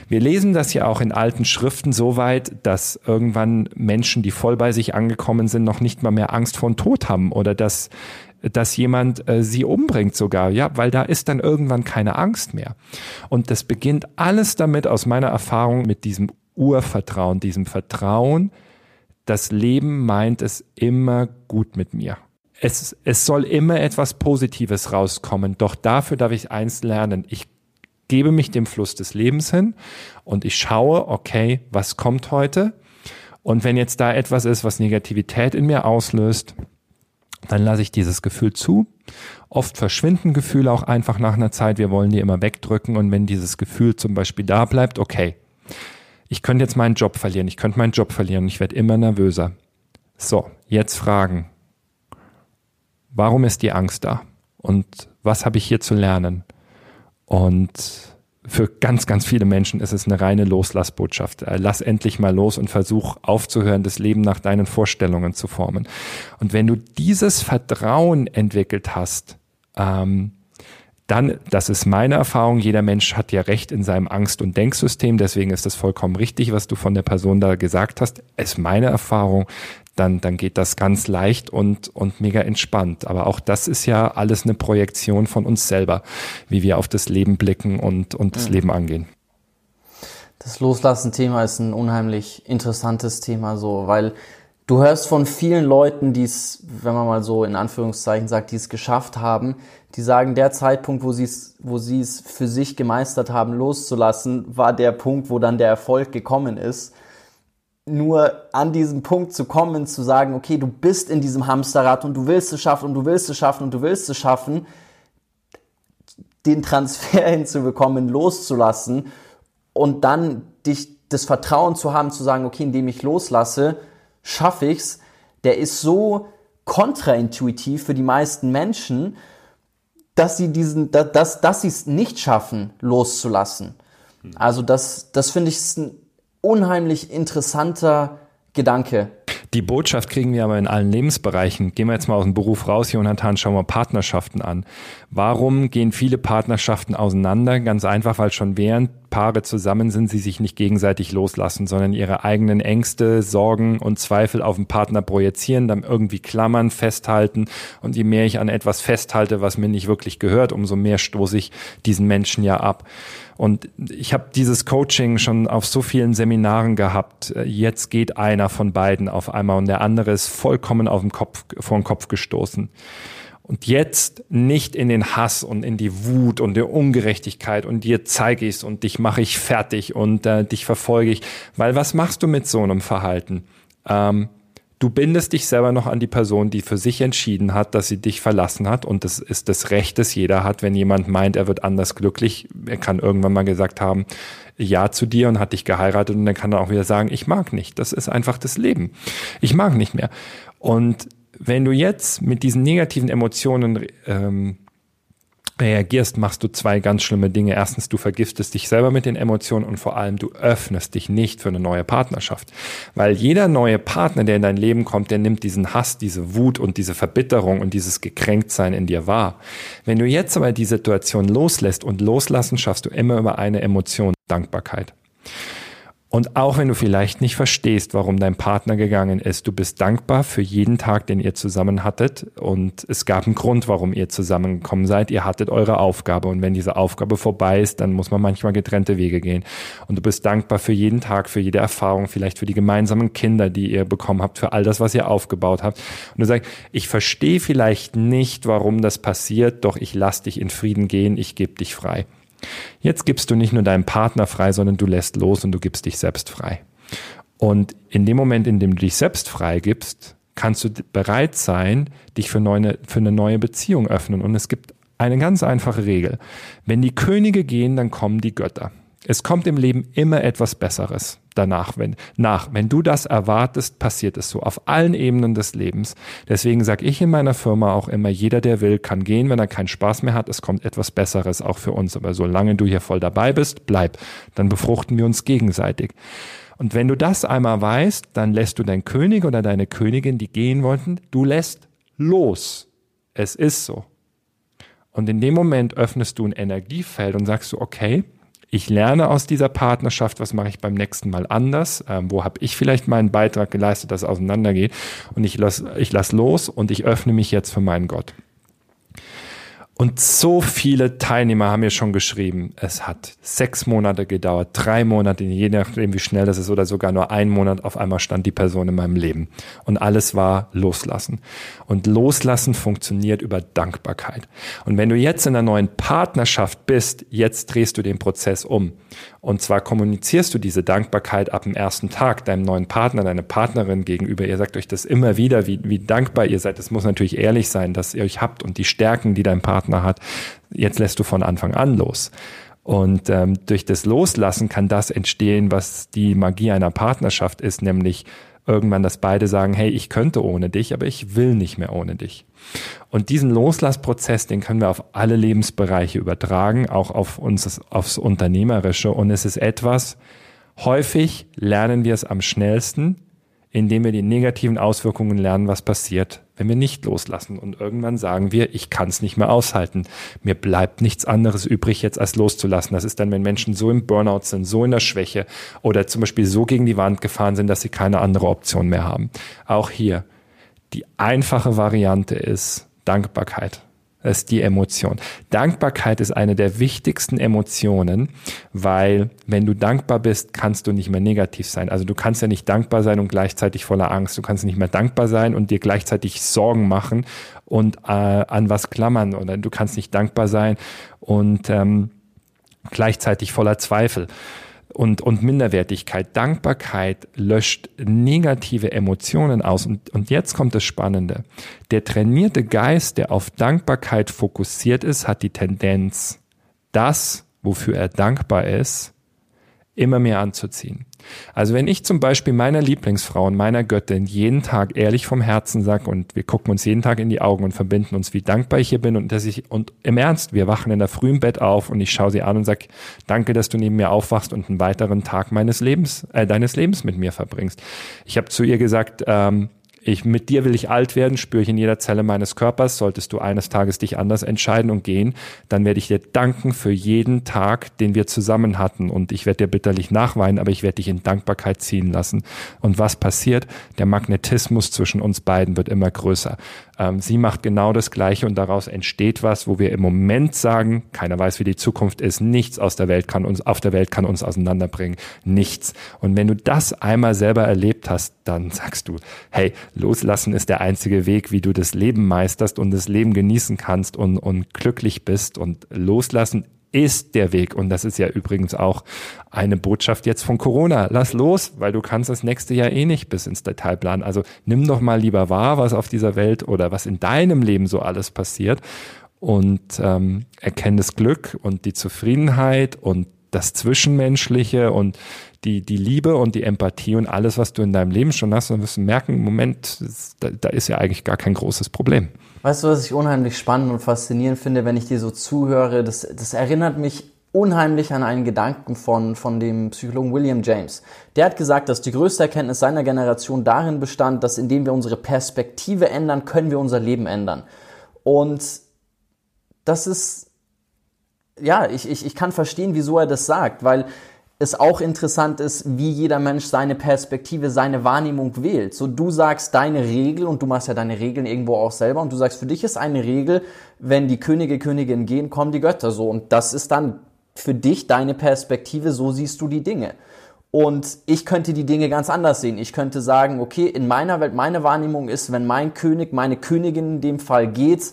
Wir lesen das ja auch in alten Schriften so weit, dass irgendwann Menschen, die voll bei sich angekommen sind, noch nicht mal mehr Angst vor dem Tod haben oder dass dass jemand äh, sie umbringt sogar, ja, weil da ist dann irgendwann keine Angst mehr. Und das beginnt alles damit aus meiner Erfahrung mit diesem Urvertrauen, diesem Vertrauen, das Leben meint es immer gut mit mir es, es soll immer etwas Positives rauskommen. Doch dafür darf ich eins lernen. Ich gebe mich dem Fluss des Lebens hin und ich schaue, okay, was kommt heute? Und wenn jetzt da etwas ist, was Negativität in mir auslöst, dann lasse ich dieses Gefühl zu. Oft verschwinden Gefühle auch einfach nach einer Zeit. Wir wollen die immer wegdrücken. Und wenn dieses Gefühl zum Beispiel da bleibt, okay, ich könnte jetzt meinen Job verlieren, ich könnte meinen Job verlieren, ich werde immer nervöser. So, jetzt Fragen. Warum ist die Angst da? Und was habe ich hier zu lernen? Und für ganz, ganz viele Menschen ist es eine reine Loslassbotschaft. Äh, lass endlich mal los und versuch aufzuhören, das Leben nach deinen Vorstellungen zu formen. Und wenn du dieses Vertrauen entwickelt hast, ähm, dann, das ist meine Erfahrung, jeder Mensch hat ja Recht in seinem Angst- und Denksystem, deswegen ist es vollkommen richtig, was du von der Person da gesagt hast. Es ist meine Erfahrung, dann, dann geht das ganz leicht und, und mega entspannt. Aber auch das ist ja alles eine Projektion von uns selber, wie wir auf das Leben blicken und, und das mhm. Leben angehen. Das Loslassen-Thema ist ein unheimlich interessantes Thema, so, weil du hörst von vielen Leuten, die es, wenn man mal so in Anführungszeichen sagt, die es geschafft haben, die sagen, der Zeitpunkt, wo sie es, wo sie es für sich gemeistert haben, loszulassen, war der Punkt, wo dann der Erfolg gekommen ist. Nur an diesen Punkt zu kommen, zu sagen, okay, du bist in diesem Hamsterrad und du willst es schaffen und du willst es schaffen und du willst es schaffen, den Transfer hinzubekommen, loszulassen und dann dich das Vertrauen zu haben, zu sagen, okay, indem ich loslasse, schaffe ich's, der ist so kontraintuitiv für die meisten Menschen, dass sie diesen, dass, dass sie es nicht schaffen, loszulassen. Also das, das finde ich ein unheimlich interessanter Gedanke. Die Botschaft kriegen wir aber in allen Lebensbereichen. Gehen wir jetzt mal aus dem Beruf raus, Jonathan, schauen wir Partnerschaften an. Warum gehen viele Partnerschaften auseinander? Ganz einfach, weil schon während Paare zusammen sind, sie sich nicht gegenseitig loslassen, sondern ihre eigenen Ängste, Sorgen und Zweifel auf den Partner projizieren, dann irgendwie klammern, festhalten. Und je mehr ich an etwas festhalte, was mir nicht wirklich gehört, umso mehr stoße ich diesen Menschen ja ab. Und ich habe dieses Coaching schon auf so vielen Seminaren gehabt. Jetzt geht einer von beiden auf einmal und der andere ist vollkommen auf den Kopf, vor den Kopf gestoßen. Und jetzt nicht in den Hass und in die Wut und der Ungerechtigkeit und dir zeige ich's und dich mache ich fertig und äh, dich verfolge ich. Weil was machst du mit so einem Verhalten? Ähm, du bindest dich selber noch an die Person, die für sich entschieden hat, dass sie dich verlassen hat. Und das ist das Recht, das jeder hat, wenn jemand meint, er wird anders glücklich. Er kann irgendwann mal gesagt haben, ja zu dir und hat dich geheiratet und dann kann er auch wieder sagen, ich mag nicht. Das ist einfach das Leben. Ich mag nicht mehr. Und wenn du jetzt mit diesen negativen Emotionen ähm, reagierst, machst du zwei ganz schlimme Dinge. Erstens, du vergiftest dich selber mit den Emotionen und vor allem, du öffnest dich nicht für eine neue Partnerschaft. Weil jeder neue Partner, der in dein Leben kommt, der nimmt diesen Hass, diese Wut und diese Verbitterung und dieses Gekränktsein in dir wahr. Wenn du jetzt aber die Situation loslässt und loslassen, schaffst du immer über eine Emotion Dankbarkeit. Und auch wenn du vielleicht nicht verstehst, warum dein Partner gegangen ist, du bist dankbar für jeden Tag, den ihr zusammen hattet. Und es gab einen Grund, warum ihr zusammengekommen seid. Ihr hattet eure Aufgabe. Und wenn diese Aufgabe vorbei ist, dann muss man manchmal getrennte Wege gehen. Und du bist dankbar für jeden Tag, für jede Erfahrung, vielleicht für die gemeinsamen Kinder, die ihr bekommen habt, für all das, was ihr aufgebaut habt. Und du sagst, ich verstehe vielleicht nicht, warum das passiert, doch ich lass dich in Frieden gehen, ich gebe dich frei. Jetzt gibst du nicht nur deinen Partner frei, sondern du lässt los und du gibst dich selbst frei. Und in dem Moment, in dem du dich selbst frei gibst, kannst du bereit sein, dich für, neue, für eine neue Beziehung öffnen. Und es gibt eine ganz einfache Regel. Wenn die Könige gehen, dann kommen die Götter. Es kommt im Leben immer etwas Besseres danach. Wenn, nach. wenn du das erwartest, passiert es so auf allen Ebenen des Lebens. Deswegen sage ich in meiner Firma auch immer, jeder, der will, kann gehen, wenn er keinen Spaß mehr hat. Es kommt etwas Besseres auch für uns. Aber solange du hier voll dabei bist, bleib. Dann befruchten wir uns gegenseitig. Und wenn du das einmal weißt, dann lässt du deinen König oder deine Königin, die gehen wollten, du lässt los. Es ist so. Und in dem Moment öffnest du ein Energiefeld und sagst du, okay, ich lerne aus dieser Partnerschaft, was mache ich beim nächsten Mal anders, ähm, wo habe ich vielleicht meinen Beitrag geleistet, dass es auseinandergeht und ich lasse ich lass los und ich öffne mich jetzt für meinen Gott. Und so viele Teilnehmer haben mir schon geschrieben, es hat sechs Monate gedauert, drei Monate, je nachdem wie schnell das ist oder sogar nur ein Monat, auf einmal stand die Person in meinem Leben. Und alles war loslassen. Und loslassen funktioniert über Dankbarkeit. Und wenn du jetzt in einer neuen Partnerschaft bist, jetzt drehst du den Prozess um. Und zwar kommunizierst du diese Dankbarkeit ab dem ersten Tag deinem neuen Partner, deiner Partnerin gegenüber. Ihr sagt euch das immer wieder, wie, wie dankbar ihr seid. Es muss natürlich ehrlich sein, dass ihr euch habt und die Stärken, die dein Partner hat. Jetzt lässt du von Anfang an los. Und ähm, durch das Loslassen kann das entstehen, was die Magie einer Partnerschaft ist, nämlich irgendwann, dass beide sagen, hey, ich könnte ohne dich, aber ich will nicht mehr ohne dich. Und diesen Loslassprozess, den können wir auf alle Lebensbereiche übertragen, auch auf uns, aufs Unternehmerische. Und es ist etwas, häufig lernen wir es am schnellsten, indem wir die negativen Auswirkungen lernen, was passiert, wenn wir nicht loslassen. Und irgendwann sagen wir, ich kann es nicht mehr aushalten. Mir bleibt nichts anderes übrig, jetzt als loszulassen. Das ist dann, wenn Menschen so im Burnout sind, so in der Schwäche oder zum Beispiel so gegen die Wand gefahren sind, dass sie keine andere Option mehr haben. Auch hier, die einfache Variante ist Dankbarkeit. Ist die Emotion. Dankbarkeit ist eine der wichtigsten Emotionen, weil wenn du dankbar bist, kannst du nicht mehr negativ sein. Also du kannst ja nicht dankbar sein und gleichzeitig voller Angst. Du kannst nicht mehr dankbar sein und dir gleichzeitig Sorgen machen und äh, an was klammern. Oder du kannst nicht dankbar sein und ähm, gleichzeitig voller Zweifel und, und Minderwertigkeit. Dankbarkeit löscht negative Emotionen aus. Und, und jetzt kommt das Spannende. Der trainierte Geist, der auf Dankbarkeit fokussiert ist, hat die Tendenz, das, wofür er dankbar ist, immer mehr anzuziehen. Also wenn ich zum Beispiel meiner Lieblingsfrau und meiner Göttin jeden Tag ehrlich vom Herzen sag und wir gucken uns jeden Tag in die Augen und verbinden uns, wie dankbar ich hier bin und dass ich, und im Ernst, wir wachen in der frühen Bett auf und ich schaue sie an und sag, danke, dass du neben mir aufwachst und einen weiteren Tag meines Lebens, äh, deines Lebens mit mir verbringst. Ich habe zu ihr gesagt, ähm, ich, mit dir will ich alt werden, spüre ich in jeder Zelle meines Körpers. Solltest du eines Tages dich anders entscheiden und gehen, dann werde ich dir danken für jeden Tag, den wir zusammen hatten. Und ich werde dir bitterlich nachweinen, aber ich werde dich in Dankbarkeit ziehen lassen. Und was passiert? Der Magnetismus zwischen uns beiden wird immer größer. Ähm, sie macht genau das Gleiche und daraus entsteht was, wo wir im Moment sagen, keiner weiß, wie die Zukunft ist, nichts aus der Welt kann uns, auf der Welt kann uns auseinanderbringen, nichts. Und wenn du das einmal selber erlebt hast, dann sagst du, hey, loslassen ist der einzige Weg, wie du das Leben meisterst und das Leben genießen kannst und, und glücklich bist und loslassen ist der Weg. Und das ist ja übrigens auch eine Botschaft jetzt von Corona. Lass los, weil du kannst das nächste Jahr eh nicht bis ins Detail planen. Also nimm doch mal lieber wahr, was auf dieser Welt oder was in deinem Leben so alles passiert und ähm, erkenn das Glück und die Zufriedenheit und das Zwischenmenschliche und die, die Liebe und die Empathie und alles, was du in deinem Leben schon hast, dann wirst du merken, Moment, da, da ist ja eigentlich gar kein großes Problem. Weißt du, was ich unheimlich spannend und faszinierend finde, wenn ich dir so zuhöre? Das, das erinnert mich unheimlich an einen Gedanken von, von dem Psychologen William James. Der hat gesagt, dass die größte Erkenntnis seiner Generation darin bestand, dass indem wir unsere Perspektive ändern, können wir unser Leben ändern. Und das ist, ja, ich, ich, ich kann verstehen, wieso er das sagt, weil es auch interessant ist, wie jeder Mensch seine Perspektive, seine Wahrnehmung wählt. So du sagst deine Regel und du machst ja deine Regeln irgendwo auch selber und du sagst, für dich ist eine Regel, wenn die Könige, Königinnen gehen, kommen die Götter so und das ist dann für dich deine Perspektive, so siehst du die Dinge. Und ich könnte die Dinge ganz anders sehen. Ich könnte sagen, okay, in meiner Welt, meine Wahrnehmung ist, wenn mein König, meine Königin in dem Fall geht,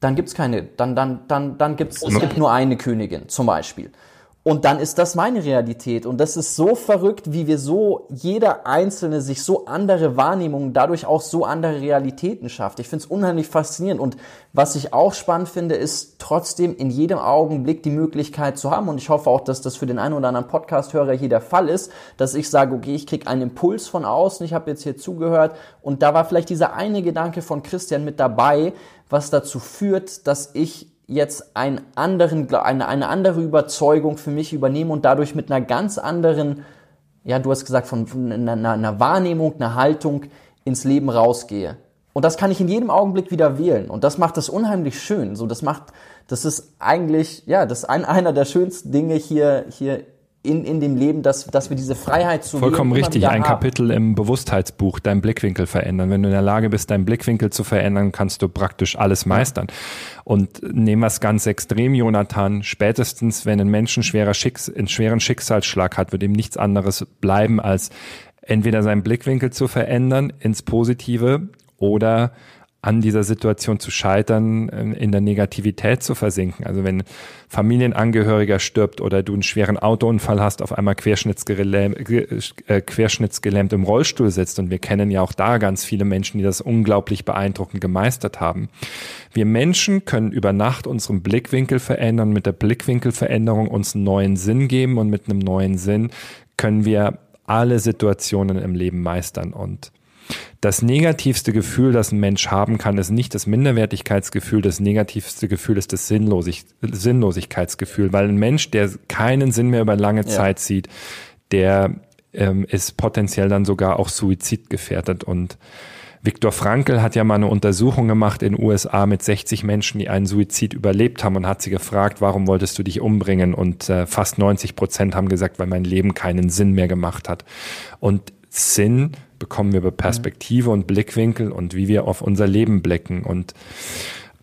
dann gibt's keine, dann, dann, dann, dann gibt's, es gibt nur eine Königin, zum Beispiel. Und dann ist das meine Realität. Und das ist so verrückt, wie wir so, jeder Einzelne sich so andere Wahrnehmungen, dadurch auch so andere Realitäten schafft. Ich finde es unheimlich faszinierend. Und was ich auch spannend finde, ist trotzdem in jedem Augenblick die Möglichkeit zu haben. Und ich hoffe auch, dass das für den einen oder anderen Podcast-Hörer hier der Fall ist, dass ich sage, okay, ich kriege einen Impuls von außen, ich habe jetzt hier zugehört. Und da war vielleicht dieser eine Gedanke von Christian mit dabei, was dazu führt, dass ich jetzt einen anderen, eine, eine andere Überzeugung für mich übernehme und dadurch mit einer ganz anderen, ja, du hast gesagt, von, von einer, einer Wahrnehmung, einer Haltung ins Leben rausgehe. Und das kann ich in jedem Augenblick wieder wählen. Und das macht das unheimlich schön. So, das macht, das ist eigentlich, ja, das ist ein, einer der schönsten Dinge hier, hier in, in dem Leben, dass, dass wir diese Freiheit zu Vollkommen richtig. Ein haben. Kapitel im Bewusstheitsbuch, dein Blickwinkel verändern. Wenn du in der Lage bist, deinen Blickwinkel zu verändern, kannst du praktisch alles meistern. Und nehmen wir es ganz extrem, Jonathan. Spätestens, wenn ein Mensch schwerer Schicks-, einen schweren Schicksalsschlag hat, wird ihm nichts anderes bleiben, als entweder seinen Blickwinkel zu verändern ins Positive oder an dieser Situation zu scheitern, ähm, in der Negativität zu versinken. Also wenn Familienangehöriger stirbt oder du einen schweren Autounfall hast, auf einmal querschnittsgelähmt, äh, querschnittsgelähmt im Rollstuhl sitzt. Und wir kennen ja auch da ganz viele Menschen, die das unglaublich beeindruckend gemeistert haben. Wir Menschen können über Nacht unseren Blickwinkel verändern, mit der Blickwinkelveränderung uns einen neuen Sinn geben und mit einem neuen Sinn können wir alle Situationen im Leben meistern. Und das negativste Gefühl, das ein Mensch haben kann, ist nicht das Minderwertigkeitsgefühl, das negativste Gefühl ist das Sinnlosig Sinnlosigkeitsgefühl, weil ein Mensch, der keinen Sinn mehr über lange ja. Zeit sieht, der ähm, ist potenziell dann sogar auch suizidgefährdet und Viktor Frankl hat ja mal eine Untersuchung gemacht in den USA mit 60 Menschen, die einen Suizid überlebt haben und hat sie gefragt, warum wolltest du dich umbringen? Und äh, fast 90 Prozent haben gesagt, weil mein Leben keinen Sinn mehr gemacht hat. Und Sinn bekommen wir über Perspektive und Blickwinkel und wie wir auf unser Leben blicken. Und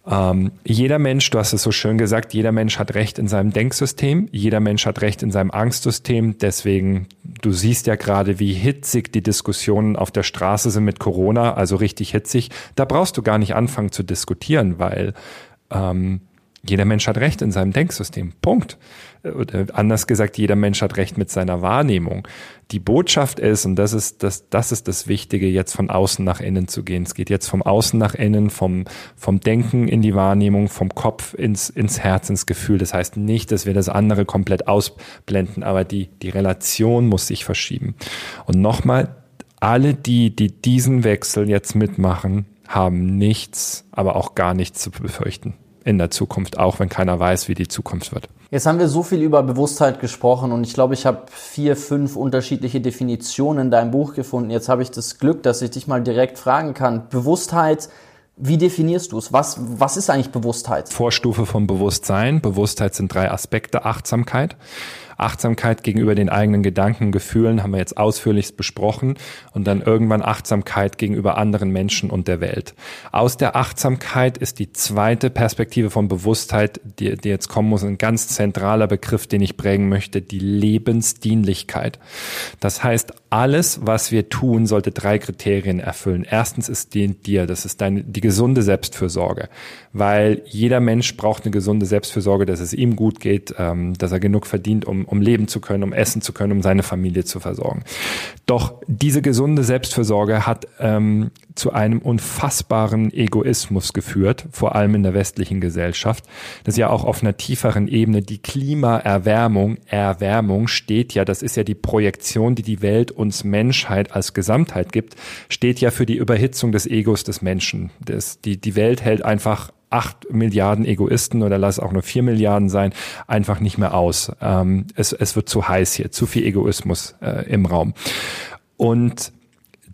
ähm, jeder Mensch, du hast es so schön gesagt, jeder Mensch hat Recht in seinem Denksystem, jeder Mensch hat Recht in seinem Angstsystem. Deswegen, du siehst ja gerade, wie hitzig die Diskussionen auf der Straße sind mit Corona, also richtig hitzig. Da brauchst du gar nicht anfangen zu diskutieren, weil ähm, jeder Mensch hat Recht in seinem Denksystem. Punkt. Oder anders gesagt, jeder Mensch hat Recht mit seiner Wahrnehmung. Die Botschaft ist, und das ist das, das ist das Wichtige, jetzt von außen nach innen zu gehen. Es geht jetzt vom Außen nach innen, vom, vom Denken in die Wahrnehmung, vom Kopf ins, ins Herz, ins Gefühl. Das heißt nicht, dass wir das andere komplett ausblenden, aber die, die Relation muss sich verschieben. Und nochmal, alle die, die diesen Wechsel jetzt mitmachen, haben nichts, aber auch gar nichts zu befürchten in der Zukunft, auch wenn keiner weiß, wie die Zukunft wird. Jetzt haben wir so viel über Bewusstheit gesprochen und ich glaube, ich habe vier, fünf unterschiedliche Definitionen in deinem Buch gefunden. Jetzt habe ich das Glück, dass ich dich mal direkt fragen kann. Bewusstheit, wie definierst du es? Was, was ist eigentlich Bewusstheit? Vorstufe vom Bewusstsein. Bewusstheit sind drei Aspekte. Achtsamkeit. Achtsamkeit gegenüber den eigenen Gedanken, Gefühlen haben wir jetzt ausführlichst besprochen und dann irgendwann Achtsamkeit gegenüber anderen Menschen und der Welt. Aus der Achtsamkeit ist die zweite Perspektive von Bewusstheit, die, die jetzt kommen muss, ein ganz zentraler Begriff, den ich prägen möchte, die Lebensdienlichkeit. Das heißt, alles, was wir tun, sollte drei Kriterien erfüllen. Erstens ist dient dir, das ist deine, die gesunde Selbstfürsorge, weil jeder Mensch braucht eine gesunde Selbstfürsorge, dass es ihm gut geht, ähm, dass er genug verdient, um um, leben zu können, um essen zu können, um seine Familie zu versorgen. Doch diese gesunde Selbstfürsorge hat ähm, zu einem unfassbaren Egoismus geführt, vor allem in der westlichen Gesellschaft. Das ist ja auch auf einer tieferen Ebene die Klimaerwärmung, Erwärmung steht ja, das ist ja die Projektion, die die Welt uns Menschheit als Gesamtheit gibt, steht ja für die Überhitzung des Egos des Menschen. Das, die, die Welt hält einfach acht Milliarden Egoisten oder lass auch nur vier Milliarden sein, einfach nicht mehr aus. Ähm, es, es wird zu heiß hier, zu viel Egoismus äh, im Raum. Und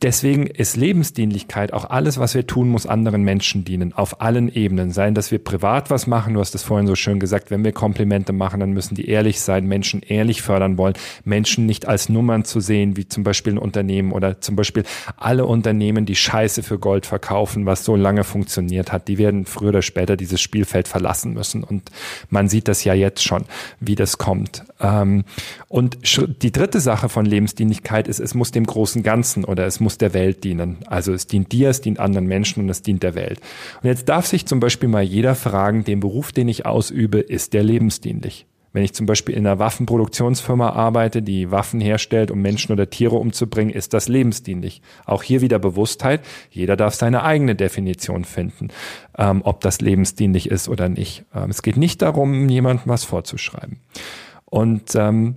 deswegen ist Lebensdienlichkeit auch alles, was wir tun, muss anderen Menschen dienen, auf allen Ebenen. Seien, dass wir privat was machen, du hast es vorhin so schön gesagt, wenn wir Komplimente machen, dann müssen die ehrlich sein, Menschen ehrlich fördern wollen, Menschen nicht als Nummern zu sehen, wie zum Beispiel ein Unternehmen oder zum Beispiel alle Unternehmen, die Scheiße für Gold verkaufen, was so lange funktioniert hat, die werden früher oder später dieses Spielfeld verlassen müssen. Und man sieht das ja jetzt schon, wie das kommt. Ähm, und die dritte Sache von Lebensdienlichkeit ist, es muss dem großen Ganzen oder es muss der Welt dienen. Also es dient dir, es dient anderen Menschen und es dient der Welt. Und jetzt darf sich zum Beispiel mal jeder fragen, den Beruf, den ich ausübe, ist der lebensdienlich? Wenn ich zum Beispiel in einer Waffenproduktionsfirma arbeite, die Waffen herstellt, um Menschen oder Tiere umzubringen, ist das lebensdienlich. Auch hier wieder Bewusstheit. Jeder darf seine eigene Definition finden, ähm, ob das lebensdienlich ist oder nicht. Ähm, es geht nicht darum, jemandem was vorzuschreiben. Und ähm,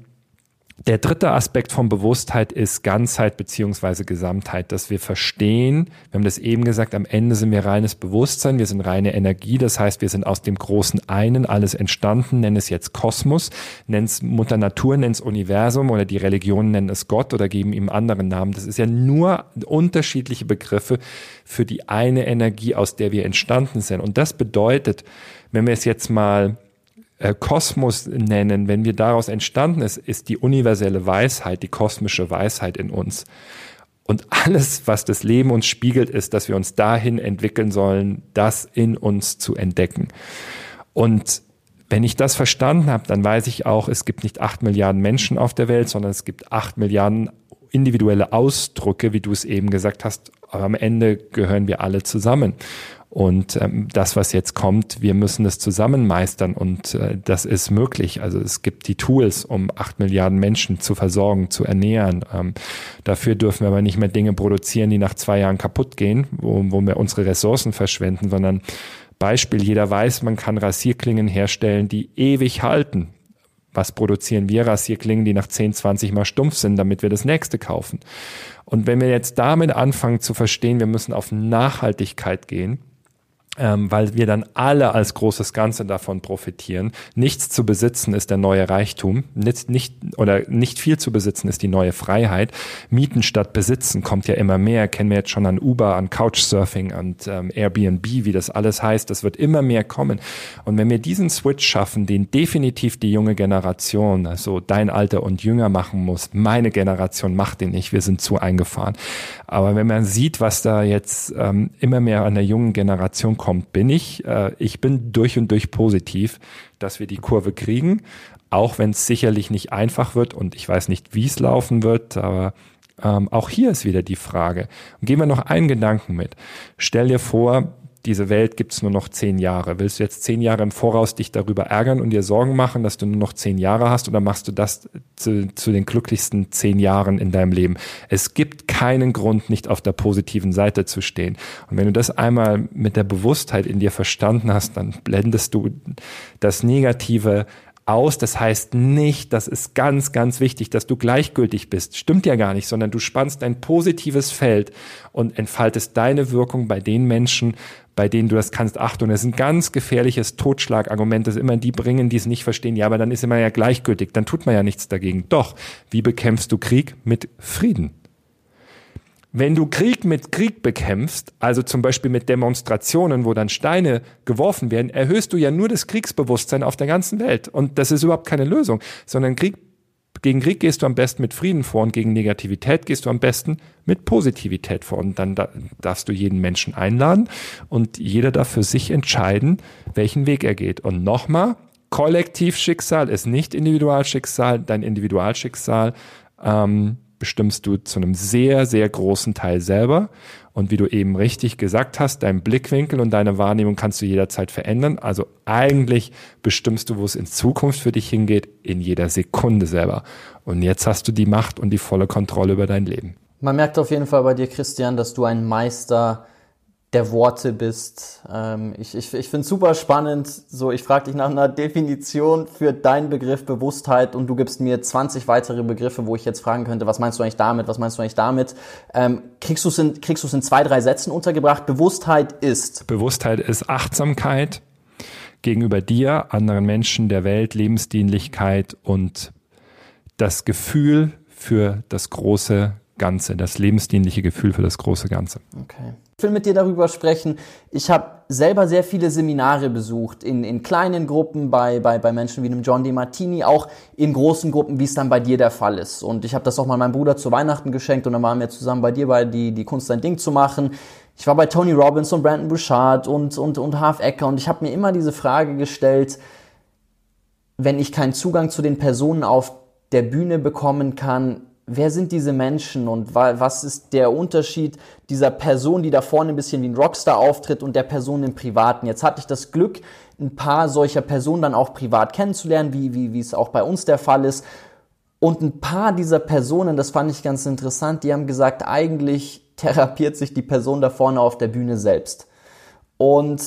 der dritte Aspekt von Bewusstheit ist Ganzheit beziehungsweise Gesamtheit, dass wir verstehen, wir haben das eben gesagt, am Ende sind wir reines Bewusstsein, wir sind reine Energie, das heißt, wir sind aus dem großen Einen alles entstanden, nennen es jetzt Kosmos, nennen es Mutter Natur, nennen es Universum oder die Religionen nennen es Gott oder geben ihm anderen Namen. Das ist ja nur unterschiedliche Begriffe für die eine Energie, aus der wir entstanden sind. Und das bedeutet, wenn wir es jetzt mal äh, Kosmos nennen, wenn wir daraus entstanden ist, ist die universelle Weisheit, die kosmische Weisheit in uns. Und alles, was das Leben uns spiegelt, ist, dass wir uns dahin entwickeln sollen, das in uns zu entdecken. Und wenn ich das verstanden habe, dann weiß ich auch, es gibt nicht acht Milliarden Menschen auf der Welt, sondern es gibt acht Milliarden individuelle Ausdrücke, wie du es eben gesagt hast. Aber am Ende gehören wir alle zusammen. Und ähm, das, was jetzt kommt, wir müssen es zusammen meistern und äh, das ist möglich. Also es gibt die Tools, um acht Milliarden Menschen zu versorgen, zu ernähren. Ähm, dafür dürfen wir aber nicht mehr Dinge produzieren, die nach zwei Jahren kaputt gehen, wo, wo wir unsere Ressourcen verschwenden, sondern Beispiel, jeder weiß, man kann Rasierklingen herstellen, die ewig halten. Was produzieren wir? Rasierklingen, die nach 10, 20 Mal stumpf sind, damit wir das nächste kaufen. Und wenn wir jetzt damit anfangen zu verstehen, wir müssen auf Nachhaltigkeit gehen, ähm, weil wir dann alle als großes Ganze davon profitieren. Nichts zu besitzen ist der neue Reichtum, nicht, nicht oder nicht viel zu besitzen ist die neue Freiheit. Mieten statt besitzen kommt ja immer mehr. Kennen wir jetzt schon an Uber, an Couchsurfing, und ähm, Airbnb, wie das alles heißt. Das wird immer mehr kommen. Und wenn wir diesen Switch schaffen, den definitiv die junge Generation, also dein Alter und jünger machen muss, meine Generation macht den nicht. Wir sind zu eingefahren. Aber wenn man sieht, was da jetzt ähm, immer mehr an der jungen Generation kommt, bin ich, äh, ich bin durch und durch positiv, dass wir die Kurve kriegen, auch wenn es sicherlich nicht einfach wird und ich weiß nicht, wie es laufen wird, aber ähm, auch hier ist wieder die Frage. Und gehen wir noch einen Gedanken mit. Stell dir vor, diese Welt gibt's nur noch zehn Jahre. Willst du jetzt zehn Jahre im Voraus dich darüber ärgern und dir Sorgen machen, dass du nur noch zehn Jahre hast oder machst du das zu, zu den glücklichsten zehn Jahren in deinem Leben? Es gibt keinen Grund, nicht auf der positiven Seite zu stehen. Und wenn du das einmal mit der Bewusstheit in dir verstanden hast, dann blendest du das Negative aus. Das heißt nicht, das ist ganz, ganz wichtig, dass du gleichgültig bist. Stimmt ja gar nicht, sondern du spannst ein positives Feld und entfaltest deine Wirkung bei den Menschen, bei denen du das kannst. Achtung, das ist ein ganz gefährliches Totschlagargument, das immer die bringen, die es nicht verstehen. Ja, aber dann ist immer ja gleichgültig, dann tut man ja nichts dagegen. Doch, wie bekämpfst du Krieg? Mit Frieden. Wenn du Krieg mit Krieg bekämpfst, also zum Beispiel mit Demonstrationen, wo dann Steine geworfen werden, erhöhst du ja nur das Kriegsbewusstsein auf der ganzen Welt. Und das ist überhaupt keine Lösung, sondern Krieg, gegen Krieg gehst du am besten mit Frieden vor und gegen Negativität gehst du am besten mit Positivität vor. Und dann darfst du jeden Menschen einladen und jeder darf für sich entscheiden, welchen Weg er geht. Und nochmal, Kollektivschicksal ist nicht Individualschicksal, dein Individualschicksal ähm, bestimmst du zu einem sehr, sehr großen Teil selber. Und wie du eben richtig gesagt hast, dein Blickwinkel und deine Wahrnehmung kannst du jederzeit verändern. Also eigentlich bestimmst du, wo es in Zukunft für dich hingeht, in jeder Sekunde selber. Und jetzt hast du die Macht und die volle Kontrolle über dein Leben. Man merkt auf jeden Fall bei dir, Christian, dass du ein Meister der Worte bist. Ähm, ich ich, ich finde es super spannend. So, ich frage dich nach einer Definition für deinen Begriff Bewusstheit und du gibst mir 20 weitere Begriffe, wo ich jetzt fragen könnte, was meinst du eigentlich damit, was meinst du eigentlich damit? Ähm, kriegst du es in, kriegst in zwei, drei Sätzen untergebracht? Bewusstheit ist. Bewusstheit ist Achtsamkeit gegenüber dir, anderen Menschen, der Welt, Lebensdienlichkeit und das Gefühl für das große Ganze, das lebensdienliche Gefühl für das große Ganze. Okay. Ich will mit dir darüber sprechen. Ich habe selber sehr viele Seminare besucht, in, in kleinen Gruppen bei, bei, bei Menschen wie dem John DeMartini, auch in großen Gruppen, wie es dann bei dir der Fall ist. Und ich habe das auch mal meinem Bruder zu Weihnachten geschenkt und dann waren wir zusammen bei dir bei die, die Kunst ein Ding zu machen. Ich war bei Tony Robbins und Brandon Bouchard und, und, und Half Ecker und ich habe mir immer diese Frage gestellt, wenn ich keinen Zugang zu den Personen auf der Bühne bekommen kann, wer sind diese Menschen und was ist der Unterschied dieser Person, die da vorne ein bisschen wie ein Rockstar auftritt und der Person im Privaten. Jetzt hatte ich das Glück, ein paar solcher Personen dann auch privat kennenzulernen, wie, wie, wie es auch bei uns der Fall ist. Und ein paar dieser Personen, das fand ich ganz interessant, die haben gesagt, eigentlich therapiert sich die Person da vorne auf der Bühne selbst. Und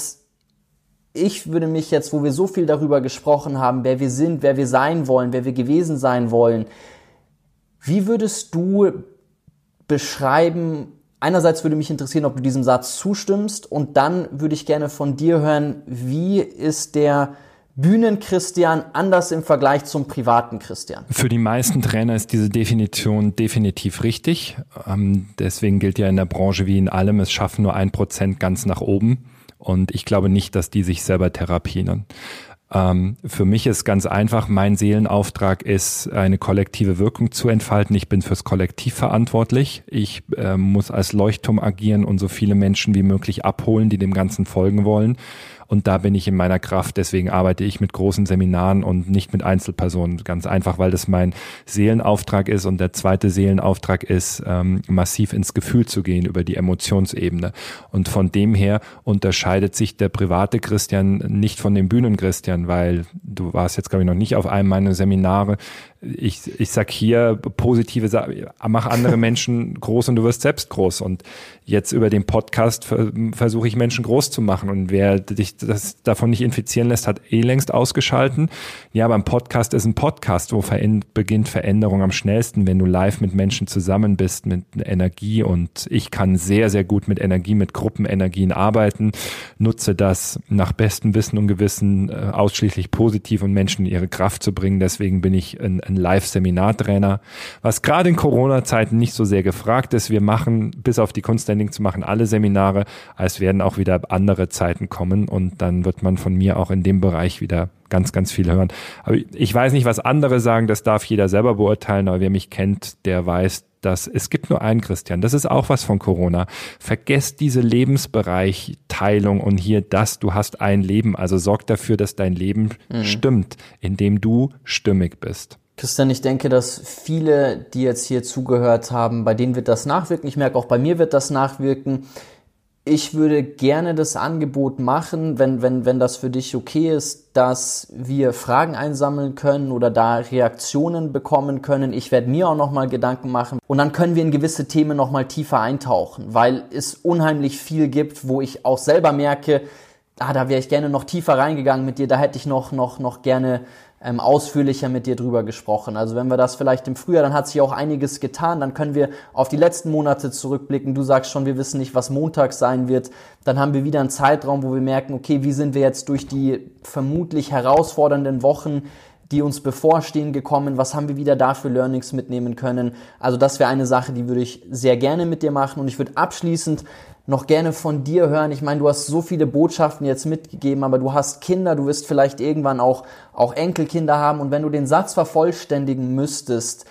ich würde mich jetzt, wo wir so viel darüber gesprochen haben, wer wir sind, wer wir sein wollen, wer wir gewesen sein wollen, wie würdest du beschreiben, einerseits würde mich interessieren, ob du diesem Satz zustimmst und dann würde ich gerne von dir hören, wie ist der Bühnenchristian anders im Vergleich zum privaten Christian? Für die meisten Trainer ist diese Definition definitiv richtig. Ähm, deswegen gilt ja in der Branche wie in allem, es schaffen nur ein Prozent ganz nach oben. Und ich glaube nicht, dass die sich selber therapieren. Ähm, für mich ist ganz einfach, mein Seelenauftrag ist, eine kollektive Wirkung zu entfalten. Ich bin fürs Kollektiv verantwortlich. Ich äh, muss als Leuchtturm agieren und so viele Menschen wie möglich abholen, die dem Ganzen folgen wollen. Und da bin ich in meiner Kraft. Deswegen arbeite ich mit großen Seminaren und nicht mit Einzelpersonen. Ganz einfach, weil das mein Seelenauftrag ist. Und der zweite Seelenauftrag ist, ähm, massiv ins Gefühl zu gehen über die Emotionsebene. Und von dem her unterscheidet sich der private Christian nicht von dem Bühnenchristtian, weil du warst jetzt, glaube ich, noch nicht auf einem meiner Seminare ich, ich sag hier positive Sachen, mach andere Menschen groß und du wirst selbst groß. Und jetzt über den Podcast versuche ich Menschen groß zu machen. Und wer dich das davon nicht infizieren lässt, hat eh längst ausgeschalten. Ja, beim Podcast ist ein Podcast, wo beginnt Veränderung am schnellsten, wenn du live mit Menschen zusammen bist, mit Energie. Und ich kann sehr, sehr gut mit Energie, mit Gruppenenergien arbeiten, nutze das nach bestem Wissen und Gewissen äh, ausschließlich positiv und Menschen in ihre Kraft zu bringen. Deswegen bin ich ein ein Live-Seminartrainer, was gerade in Corona-Zeiten nicht so sehr gefragt ist. Wir machen, bis auf die Kunstending zu machen, alle Seminare. Es werden auch wieder andere Zeiten kommen und dann wird man von mir auch in dem Bereich wieder ganz, ganz viel hören. Aber ich weiß nicht, was andere sagen, das darf jeder selber beurteilen, aber wer mich kennt, der weiß, dass es gibt nur einen Christian. Das ist auch was von Corona. Vergesst diese Lebensbereich-Teilung und hier das, du hast ein Leben. Also sorg dafür, dass dein Leben mhm. stimmt, indem du stimmig bist. Christian, ich denke, dass viele, die jetzt hier zugehört haben, bei denen wird das nachwirken. Ich merke auch bei mir wird das nachwirken. Ich würde gerne das Angebot machen, wenn, wenn, wenn das für dich okay ist, dass wir Fragen einsammeln können oder da Reaktionen bekommen können. Ich werde mir auch nochmal Gedanken machen und dann können wir in gewisse Themen nochmal tiefer eintauchen, weil es unheimlich viel gibt, wo ich auch selber merke, ah, da wäre ich gerne noch tiefer reingegangen mit dir, da hätte ich noch, noch, noch gerne ähm, ausführlicher mit dir drüber gesprochen. Also wenn wir das vielleicht im Frühjahr, dann hat sich auch einiges getan, dann können wir auf die letzten Monate zurückblicken. Du sagst schon, wir wissen nicht, was Montag sein wird. Dann haben wir wieder einen Zeitraum, wo wir merken, okay, wie sind wir jetzt durch die vermutlich herausfordernden Wochen die uns bevorstehen, gekommen? Was haben wir wieder da Learnings mitnehmen können? Also das wäre eine Sache, die würde ich sehr gerne mit dir machen. Und ich würde abschließend noch gerne von dir hören. Ich meine, du hast so viele Botschaften jetzt mitgegeben, aber du hast Kinder, du wirst vielleicht irgendwann auch, auch Enkelkinder haben. Und wenn du den Satz vervollständigen müsstest,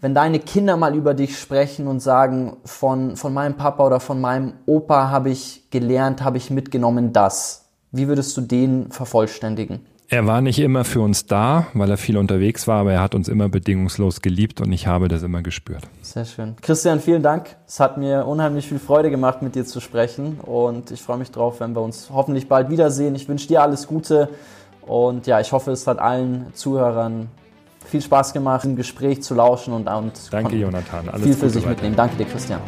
wenn deine Kinder mal über dich sprechen und sagen, von, von meinem Papa oder von meinem Opa habe ich gelernt, habe ich mitgenommen das. Wie würdest du den vervollständigen? Er war nicht immer für uns da, weil er viel unterwegs war, aber er hat uns immer bedingungslos geliebt und ich habe das immer gespürt. Sehr schön. Christian, vielen Dank. Es hat mir unheimlich viel Freude gemacht, mit dir zu sprechen und ich freue mich drauf, wenn wir uns hoffentlich bald wiedersehen. Ich wünsche dir alles Gute und ja, ich hoffe, es hat allen Zuhörern viel Spaß gemacht, im Gespräch zu lauschen und, und Danke, Jonathan. Alles viel für Gute sich weiter. mitnehmen. Danke dir, Christian.